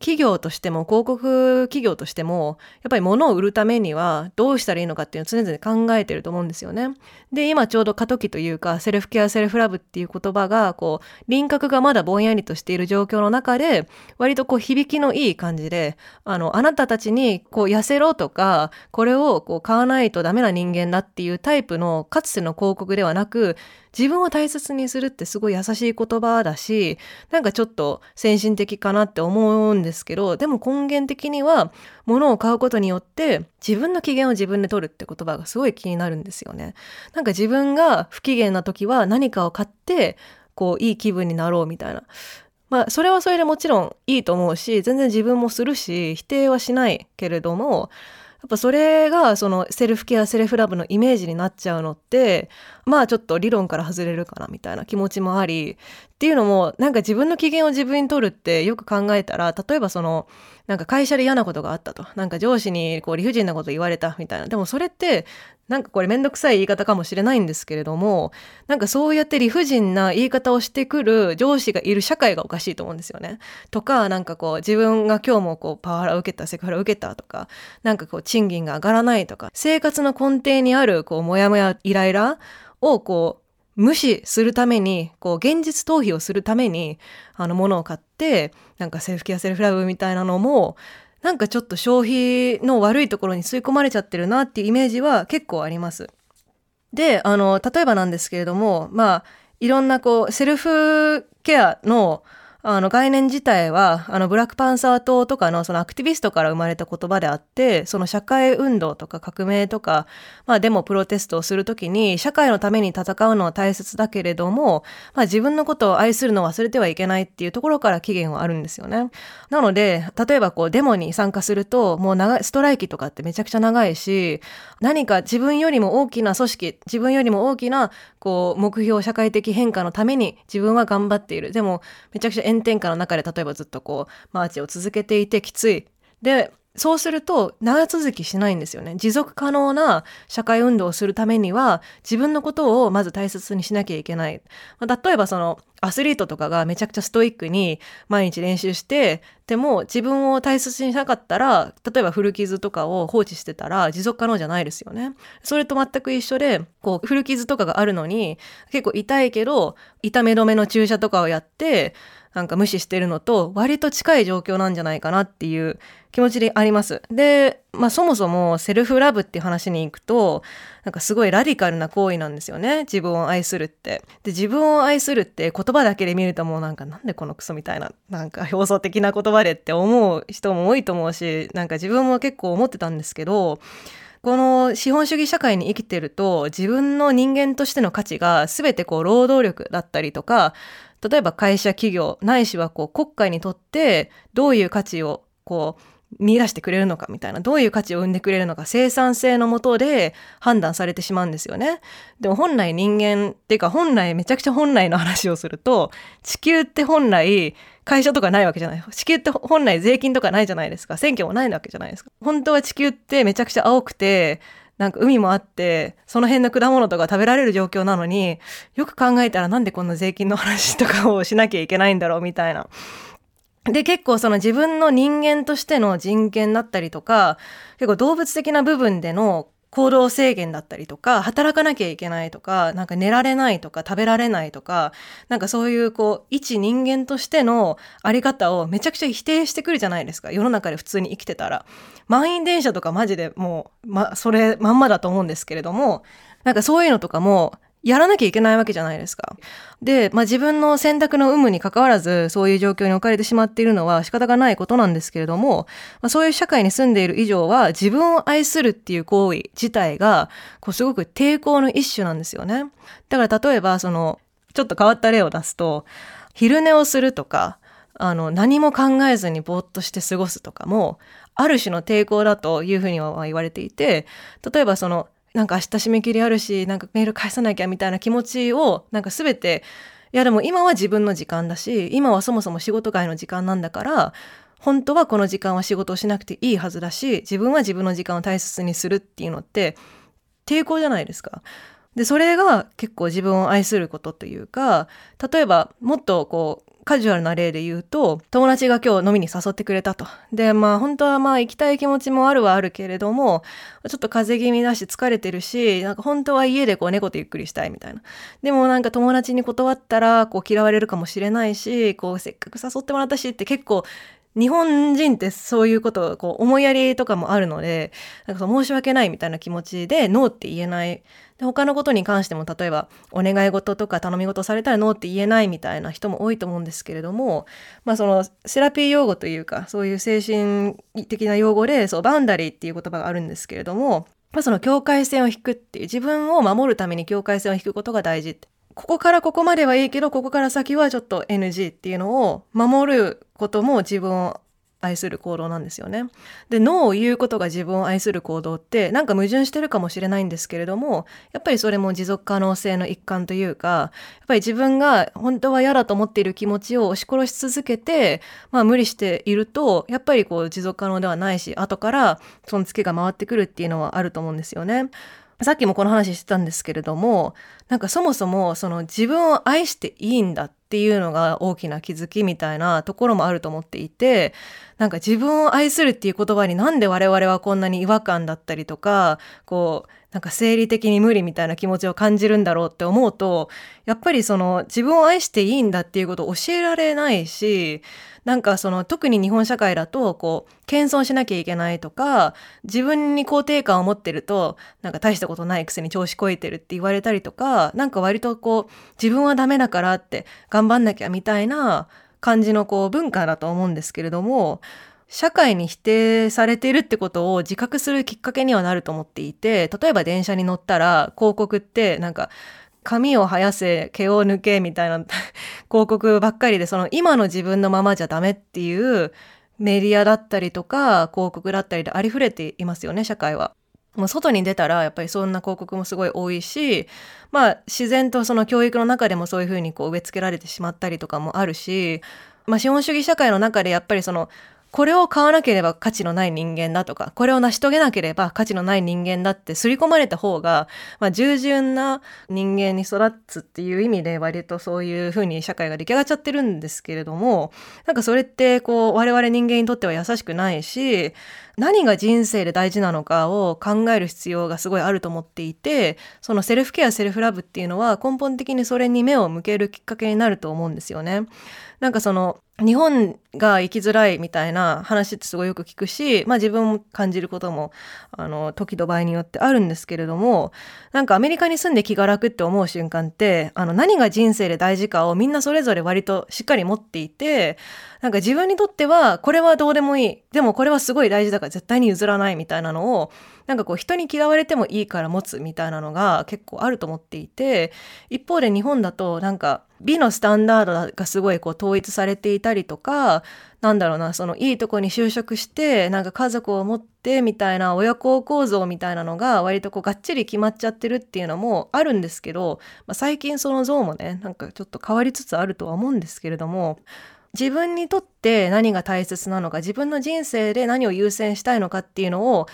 企業としても広告企業としてもやっぱり物を売るためにはどうしたらいいのかっていうのを常々考えてると思うんですよね。で今ちょうど過渡期というかセルフケアセルフラブっていう言葉がこう輪郭がまだぼんやりとしている状況の中で割とこう響きのいい感じであのあなたたちにこう痩せろとかこれをこう買わないとダメな人間だっていうタイプのかつての広告ではなく自分を大切にするってすごい優しい言葉だしなんかちょっと先進的かなって思うんですけどでも根源的には物を買うことによって自分の機嫌を自分で取るって言葉がすごい気になるんですよね。なんか自分が不機嫌な時は何かを買ってこういい気分になろうみたいな。まあそれはそれでもちろんいいと思うし全然自分もするし否定はしないけれどもやっぱそれがそのセルフケアセルフラブのイメージになっちゃうのってまあちょっと理論から外れるかなみたいな気持ちもありっていうのもなんか自分の機嫌を自分に取るってよく考えたら例えばそのなんか会社で嫌なことがあったとなんか上司にこう理不尽なこと言われたみたいなでもそれってなんかこれめんどくさい言い方かもしれないんですけれどもなんかそうやって理不尽な言い方をしてくる上司がいる社会がおかしいと思うんですよね。とかなんかこう自分が今日もこうパワハラ受けたセクハラ受けたとかなんかこう賃金が上がらないとか生活の根底にあるこうモヤモヤイライラをこう無視するためにこう現実逃避をするためにあの物を買ってなんかセルフケアセルフラブみたいなのもなんかちょっと消費の悪いところに吸い込まれちゃってるなっていうイメージは結構あります。で、あの、例えばなんですけれども、まあ、いろんなこう、セルフケアのあの概念自体はあのブラックパンサー党とかのそのアクティビストから生まれた言葉であってその社会運動とか革命とか、まあ、デモプロテストをする時に社会のために戦うのは大切だけれども、まあ、自分のことを愛するのを忘れてはいけないっていうところから起源はあるんですよね。なので例えばこうデモに参加するともう長いストライキとかってめちゃくちゃ長いし何か自分よりも大きな組織自分よりも大きなこう目標社会的変化のために自分は頑張っているでもめちゃくちゃ炎天下の中で例えばずっとこうマーチを続けていてきついでそうすると長続きしないんですよね。持続可能な社会運動をするためには自分のことをまず大切にしなきゃいけない。まあ、例えばそのアスリートとかがめちゃくちゃストイックに毎日練習してでも自分を大切にしなかったら例えば古傷とかを放置してたら持続可能じゃないですよね。それと全く一緒でこう古傷とかがあるのに結構痛いけど痛め止めの注射とかをやってなんか無視してるのと割と近い状況なんじゃないかなっていう気持ちであります。で、まあそもそもセルフラブっていう話に行くと、なんかすごいラディカルな行為なんですよね。自分を愛するって。で、自分を愛するって言葉だけで見るともうなんかなんでこのクソみたいな、なんか表層的な言葉でって思う人も多いと思うし、なんか自分も結構思ってたんですけど、この資本主義社会に生きてると自分の人間としての価値が全てこう労働力だったりとか例えば会社企業ないしはこう国家にとってどういう価値をこう見出してくれるのかみたいなどういう価値を生んでくれるのか生産性のもとで判断されてしまうんですよね。でも本来人間っていうか本来めちゃくちゃ本来の話をすると地球って本来会社とかないわけじゃない地球って本来税金とかないじゃないですか選挙もないわけじゃないですか。本当は地球ってめちゃくちゃ青くてなんか海もあって、その辺の果物とか食べられる状況なのに、よく考えたらなんでこんな税金の話とかをしなきゃいけないんだろうみたいな。で、結構その自分の人間としての人権だったりとか、結構動物的な部分での行動制限だったりとか、働かなきゃいけないとか、なんか寝られないとか、食べられないとか、なんかそういうこう、一人間としてのあり方をめちゃくちゃ否定してくるじゃないですか。世の中で普通に生きてたら。満員電車とかマジでもう、ま、それまんまだと思うんですけれども、なんかそういうのとかも、やらなきゃいけないわけじゃないですか。で、まあ、自分の選択の有無に関わらず、そういう状況に置かれてしまっているのは仕方がないことなんですけれども、まあ、そういう社会に住んでいる以上は、自分を愛するっていう行為自体が、こう、すごく抵抗の一種なんですよね。だから例えば、その、ちょっと変わった例を出すと、昼寝をするとか、あの、何も考えずにぼーっとして過ごすとかも、ある種の抵抗だというふうには言われていて、例えばその、なんか明日締め切りあるし、なんかメール返さなきゃみたいな気持ちを、なんか全て、いやでも今は自分の時間だし、今はそもそも仕事外の時間なんだから、本当はこの時間は仕事をしなくていいはずだし、自分は自分の時間を大切にするっていうのって、抵抗じゃないですか。で、それが結構自分を愛することというか、例えばもっとこう、カジュアルな例で言うと、友達が今日飲みに誘ってくれたと。で、まあ本当はまあ行きたい気持ちもあるはあるけれども、ちょっと風邪気味だし疲れてるし、なんか本当は家でこう猫とゆっくりしたいみたいな。でもなんか友達に断ったらこう嫌われるかもしれないし、こうせっかく誘ってもらったしって結構日本人ってそういうことこう思いやりとかもあるのでなんか申し訳ないみたいな気持ちでノーって言えない。で他のことに関しても例えばお願い事とか頼み事されたらノーって言えないみたいな人も多いと思うんですけれどもまあそのセラピー用語というかそういう精神的な用語でそうバンダリーっていう言葉があるんですけれどもまあ、その境界線を引くっていう自分を守るために境界線を引くことが大事って。ここからここまではいいけどここから先はちょっと NG っていうのを守ることも自分を愛する行動なんですよね。で、ノーを言うことが自分を愛する行動ってなんか矛盾してるかもしれないんですけれども、やっぱりそれも持続可能性の一環というか、やっぱり自分が本当は嫌だと思っている気持ちを押し殺し続けて、まあ無理していると、やっぱりこう持続可能ではないし、後からそのツケが回ってくるっていうのはあると思うんですよね。さっきもこの話してたんですけれども、なんかそもそもその自分を愛していいんだっていうのが大きな気づきみたいなところもあると思っていて、なんか自分を愛するっていう言葉になんで我々はこんなに違和感だったりとか、こう、なんか生理的に無理みたいな気持ちを感じるんだろうって思うと、やっぱりその自分を愛していいんだっていうことを教えられないし、なんかその特に日本社会だとこう謙遜しなきゃいけないとか自分に肯定感を持ってるとなんか大したことないくせに調子こいてるって言われたりとかなんか割とこう自分はダメだからって頑張んなきゃみたいな感じのこう文化だと思うんですけれども社会に否定されているってことを自覚するきっかけにはなると思っていて例えば電車に乗ったら広告ってなんか髪を生やせ毛を抜けみたいな [laughs] 広告ばっかりでその今の自分のままじゃダメっていうメディアだったりとか広告だったりでありふれていますよね社会は。もう外に出たらやっぱりそんな広告もすごい多いしまあ自然とその教育の中でもそういうふうにこう植え付けられてしまったりとかもあるし、まあ、資本主義社会の中でやっぱりそのこれを買わなければ価値のない人間だとか、これを成し遂げなければ価値のない人間だって刷り込まれた方が、まあ、従順な人間に育つっていう意味で割とそういうふうに社会が出来上がっちゃってるんですけれども、なんかそれってこう我々人間にとっては優しくないし、何が人生で大事なのかを考える必要がすごいあると思っていて、そのセルフケア、セルフラブっていうのは根本的にそれに目を向けるきっかけになると思うんですよね。なんかその日本が生きづらいみたいな話ってすごいよく聞くし、まあ自分も感じることも、あの、時と場合によってあるんですけれども、なんかアメリカに住んで気が楽って思う瞬間って、あの、何が人生で大事かをみんなそれぞれ割としっかり持っていて、なんか自分にとっては、これはどうでもいい。でもこれはすごい大事だから絶対に譲らないみたいなのを、なんかこう人に嫌われてもいいから持つみたいなのが結構あると思っていて、一方で日本だとなんか美のスタンダードがすごいこう統一されていたりとか、なんだろうな、そのいいとこに就職して、なんか家族を持ってみたいな親子構造みたいなのが割とこうがっちり決まっちゃってるっていうのもあるんですけど、まあ、最近その像もね、なんかちょっと変わりつつあるとは思うんですけれども、自分にとって何が大切なのか、自分の人生で何を優先したいのかっていうのを、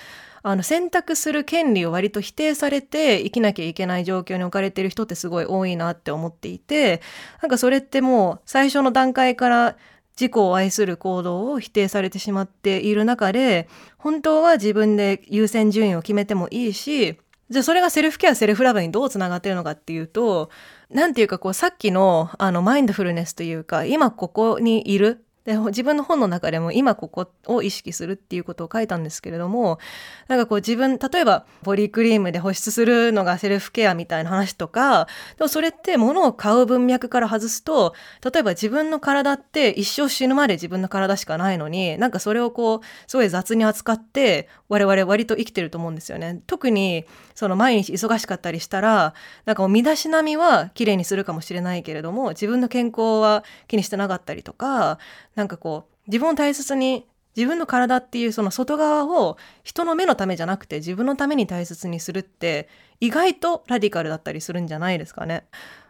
あの選択する権利を割と否定されて生きなきゃいけない状況に置かれてる人ってすごい多いなって思っていてなんかそれってもう最初の段階から自己を愛する行動を否定されてしまっている中で本当は自分で優先順位を決めてもいいしじゃあそれがセルフケアセルフラブにどうつながってるのかっていうとなんていうかこうさっきのあのマインドフルネスというか今ここにいるで自分の本の中でも今ここを意識するっていうことを書いたんですけれどもなんかこう自分例えばボディクリームで保湿するのがセルフケアみたいな話とかでもそれって物を買う文脈から外すと例えば自分の体って一生死ぬまで自分の体しかないのになんかそれをこうすごい雑に扱って我々割と生きてると思うんですよね。特にその毎日忙しかったりしたらなんかもう身だしなみは綺麗にするかもしれないけれども自分の健康は気にしてなかったりとかなんかこう自分を大切に自分の体っていうその外側を人の目のためじゃなくて自分のために大切にするって意外とラディカルだったりするんじゃないですかね。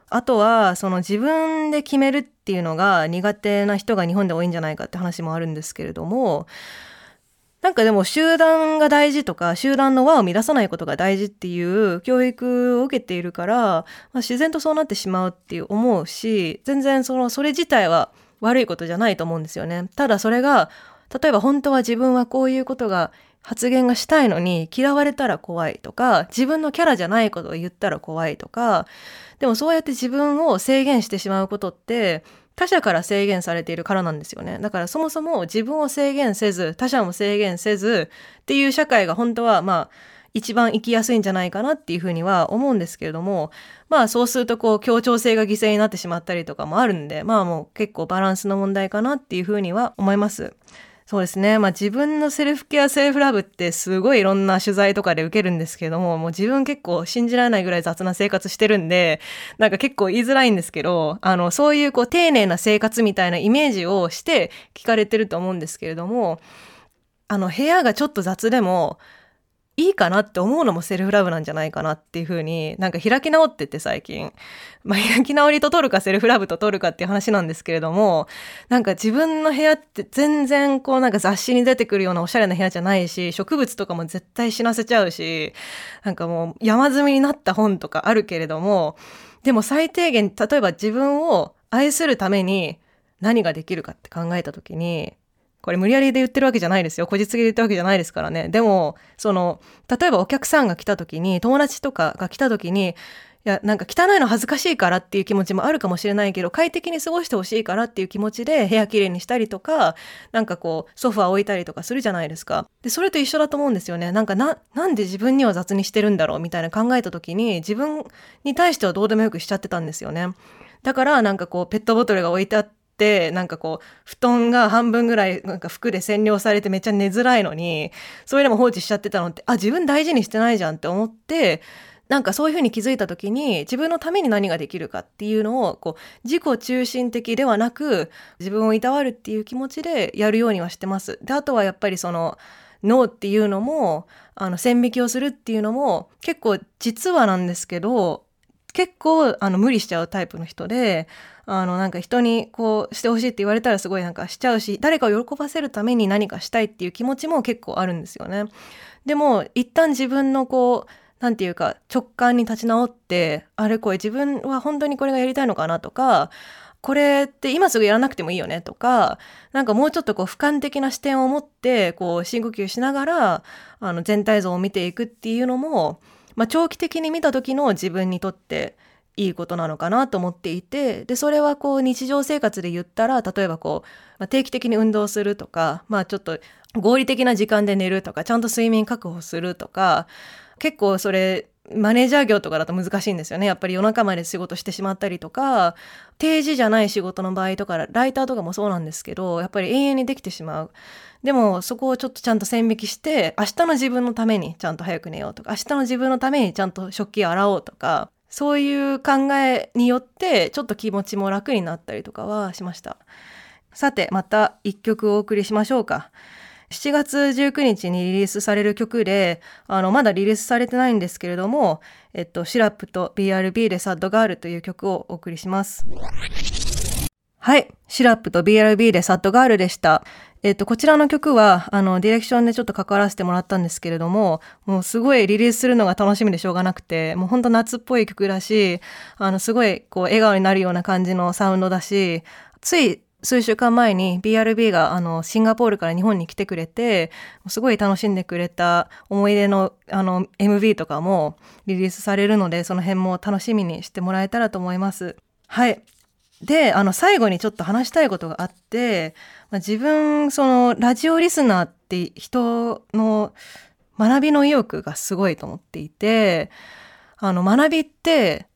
あとはその自分で決めるっていうのが苦手な人が日本で多いんじゃないかって話もあるんですけれどもなんかでも集団が大事とか集団の輪を乱さないことが大事っていう教育を受けているから、まあ、自然とそうなってしまうっていう思うし全然そのそれ自体は悪いことじゃないと思うんですよね。ただそれが例えば本当は自分はこういうことが発言がしたいのに嫌われたら怖いとか自分のキャラじゃないことを言ったら怖いとかでもそうやって自分を制限してしまうことって他者から制限されているからなんですよね。だからそもそも自分を制限せず他者も制限せずっていう社会が本当はまあ一番生きやすいんじゃないかなっていうふうには思うんですけれどもまあそうするとこう協調性が犠牲になってしまったりとかもあるんでまあもう結構バランスの問題かなっていうふうには思います。そうですね。まあ自分のセルフケア、セルフラブってすごいいろんな取材とかで受けるんですけども、もう自分結構信じられないぐらい雑な生活してるんで、なんか結構言いづらいんですけど、あの、そういうこう丁寧な生活みたいなイメージをして聞かれてると思うんですけれども、あの、部屋がちょっと雑でも、いいかなって思うのもセルフラブなんじゃないかなっていうふうになんか開き直ってて最近。[laughs] まあ開き直りと取るかセルフラブと取るかっていう話なんですけれども、なんか自分の部屋って全然こうなんか雑誌に出てくるようなおしゃれな部屋じゃないし、植物とかも絶対死なせちゃうし、なんかもう山積みになった本とかあるけれども、でも最低限例えば自分を愛するために何ができるかって考えた時にこれ無理やりで言ってるわけじゃないですよ。こじつけで言ってるわけじゃないですからね。でも、その、例えばお客さんが来た時に、友達とかが来た時に、いや、なんか汚いの恥ずかしいからっていう気持ちもあるかもしれないけど、快適に過ごしてほしいからっていう気持ちで部屋きれいにしたりとか、なんかこう、ソファー置いたりとかするじゃないですか。で、それと一緒だと思うんですよね。なんかな、なんで自分には雑にしてるんだろうみたいな考えた時に、自分に対してはどうでもよくしちゃってたんですよね。だからなんかこうペットボトルが置いてあってっなんかこう布団が半分ぐらいなんか服で占領されてめっちゃ寝づらいのにそれでも放置しちゃってたのってあ自分大事にしてないじゃんって思ってなんかそういうふうに気づいた時に自分のために何ができるかっていうのをこう自己中心的ではなく自分をいたわるっていう気持ちでやるようにはしてます。であとはやっぱりそのノーっていうのもあの線引きをするっていうのも結構実はなんですけど結構あの無理しちゃうタイプの人であのなんか人にこうしてほしいって言われたらすごいなんかしちゃうし誰かを喜ばせるために何かしたいっていう気持ちも結構あるんですよね。でも一旦自分のこう何て言うか直感に立ち直ってあれこれ自分は本当にこれがやりたいのかなとかこれって今すぐやらなくてもいいよねとかなんかもうちょっとこう俯瞰的な視点を持ってこう深呼吸しながらあの全体像を見ていくっていうのも、まあ、長期的に見た時の自分にとっていいことなのかなと思っていてでそれはこう日常生活で言ったら例えばこう、まあ、定期的に運動するとかまあちょっと合理的な時間で寝るとかちゃんと睡眠確保するとか結構それマネージャー業とかだと難しいんですよね。やっぱり夜中まで仕事してしまったりとか定時じゃない仕事の場合とかライターとかもそうなんですけどやっぱり永遠にできてしまう。でもそこをちょっとちゃんと線引きして明日の自分のためにちゃんと早く寝ようとか明日の自分のためにちゃんと食器洗おうとかそういう考えによってちょっと気持ちも楽になったりとかはしましたさてまた一曲お送りしましょうか7月19日にリリースされる曲であのまだリリースされてないんですけれども、えっと、シラップと BRB でサッドガールという曲をお送りしますはい。シラップと BRB でサッドガールでした。えっと、こちらの曲は、あの、ディレクションでちょっと関わらせてもらったんですけれども、もうすごいリリースするのが楽しみでしょうがなくて、もうほんと夏っぽい曲だし、あの、すごい、こう、笑顔になるような感じのサウンドだし、つい数週間前に BRB があのシンガポールから日本に来てくれてすごい楽しんでくれた思い出のあの MV とかもリリースされるのでその辺も楽しみにしてもらえたらと思います。はいであの最後にちょっと話したいことがあって、自分そのラジオリスナーって人の学びの意欲がすごいと思っていてあの学びって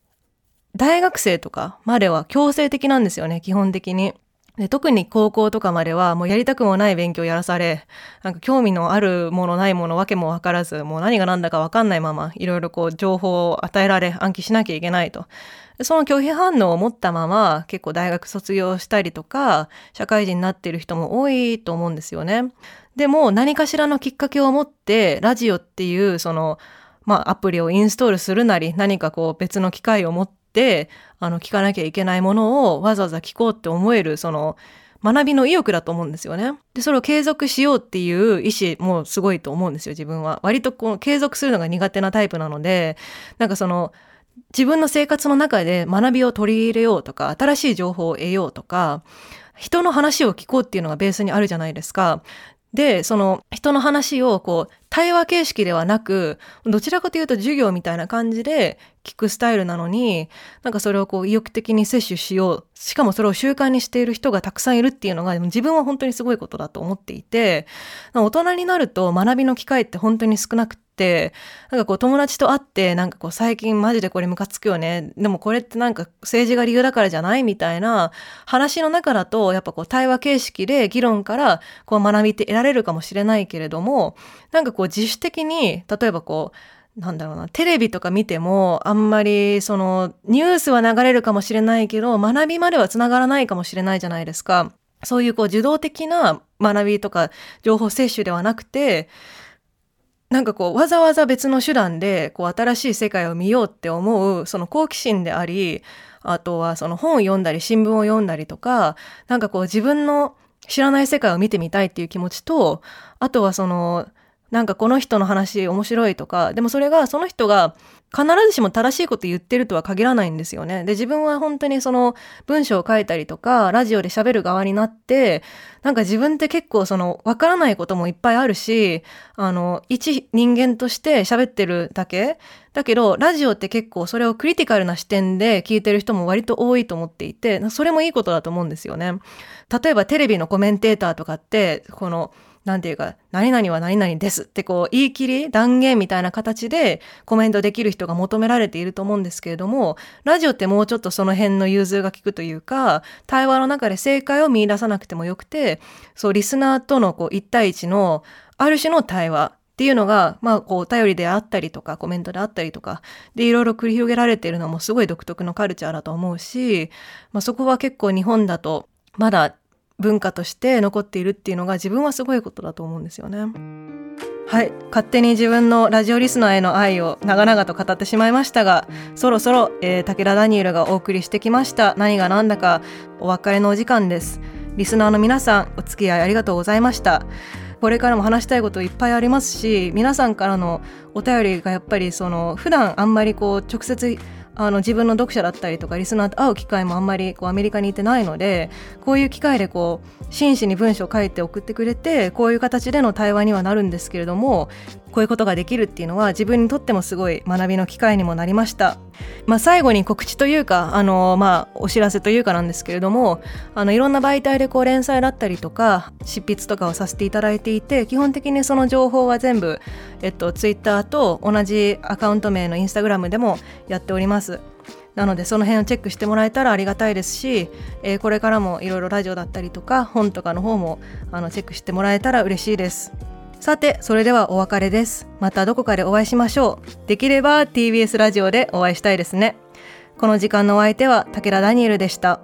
大学生とかまでは強制的なんですよね基本的に。で特に高校とかまではもうやりたくもない勉強やらされなんか興味のあるものないものわけも分からずもう何が何だか分かんないままいろいろこう情報を与えられ暗記しなきゃいけないとその拒否反応を持ったまま結構大学卒業したりとか社会人になってる人も多いと思うんですよね。でも何かしらのきっかけを持ってラジオっていうそのまあアプリをインストールするなり何かこう別の機会を持ってあの聞かなきゃいけないものをわざわざ聞こうって思えるその学びの意欲だと思うんですよね。で、それを継続しようっていう意志もすごいと思うんですよ、自分は。割とこう継続するのが苦手なタイプなので、なんかその自分の生活の中で学びを取り入れようとか、新しい情報を得ようとか、人の話を聞こうっていうのがベースにあるじゃないですか。で、その人の話をこう対話形式ではなく、どちらかというと授業みたいな感じで聞くスタイルなのに、なんかそれをこう意欲的に摂取しよう。しかもそれを習慣にしている人がたくさんいるっていうのがでも自分は本当にすごいことだと思っていて、大人になると学びの機会って本当に少なくて、なんかこう友達と会って、なんかこう最近マジでこれムカつくよね。でもこれってなんか政治が理由だからじゃないみたいな話の中だと、やっぱこう対話形式で議論からこう学びって得られるかもしれないけれども、なんかこう自主的に、例えばこう、なんだろうな、テレビとか見ても、あんまり、その、ニュースは流れるかもしれないけど、学びまではつながらないかもしれないじゃないですか。そういうこう、受動的な学びとか、情報摂取ではなくて、なんかこうわざわざ別の手段でこう新しい世界を見ようって思うその好奇心でありあとはその本を読んだり新聞を読んだりとかなんかこう自分の知らない世界を見てみたいっていう気持ちとあとはそのなんかこの人の話面白いとかでもそれがその人が必ずしも正しいこと言ってるとは限らないんですよね。で、自分は本当にその文章を書いたりとか、ラジオで喋る側になって、なんか自分って結構そのわからないこともいっぱいあるし、あの、一人間として喋ってるだけだけど、ラジオって結構それをクリティカルな視点で聞いてる人も割と多いと思っていて、それもいいことだと思うんですよね。例えばテレビのコメンテーターとかって、この、なんていうか、何々は何々ですってこう言い切り、断言みたいな形でコメントできる人が求められていると思うんですけれども、ラジオってもうちょっとその辺の融通が利くというか、対話の中で正解を見出さなくてもよくて、そう、リスナーとのこう1対1のある種の対話っていうのが、まあ、こう、お便りであったりとか、コメントであったりとか、で、いろいろ繰り広げられているのもすごい独特のカルチャーだと思うし、まあ、そこは結構日本だと、まだ文化として残っているっていうのが自分はすごいことだと思うんですよね。はい。勝手に自分のラジオリスナーへの愛を長々と語ってしまいましたが、そろそろ、えー、武田ダニエルがお送りしてきました何が何だかお別れのお時間です。リスナーの皆さん、お付き合いありがとうございました。これからも話したいこといっぱいありますし、皆さんからのお便りがやっぱりその普段あんまりこう直接あの自分の読者だったりとかリスナーと会う機会もあんまりこうアメリカにいてないのでこういう機会でこう真摯に文章を書いて送ってくれてこういう形での対話にはなるんですけれどもこういうことができるっていうのは自分にとってもすごい学びの機会にもなりました。まあ、最後に告知というかあの、まあ、お知らせというかなんですけれどもあのいろんな媒体でこう連載だったりとか執筆とかをさせていただいていて基本的にその情報は全部、えっと、Twitter と同じアカウント名の Instagram でもやっております。なのでその辺をチェックしてもらえたらありがたいですし、えー、これからもいろいろラジオだったりとか本とかの方もあのチェックしてもらえたら嬉しいです。さて、それではお別れです。またどこかでお会いしましょう。できれば TBS ラジオでお会いしたいですね。この時間のお相手は武田ダニエルでした。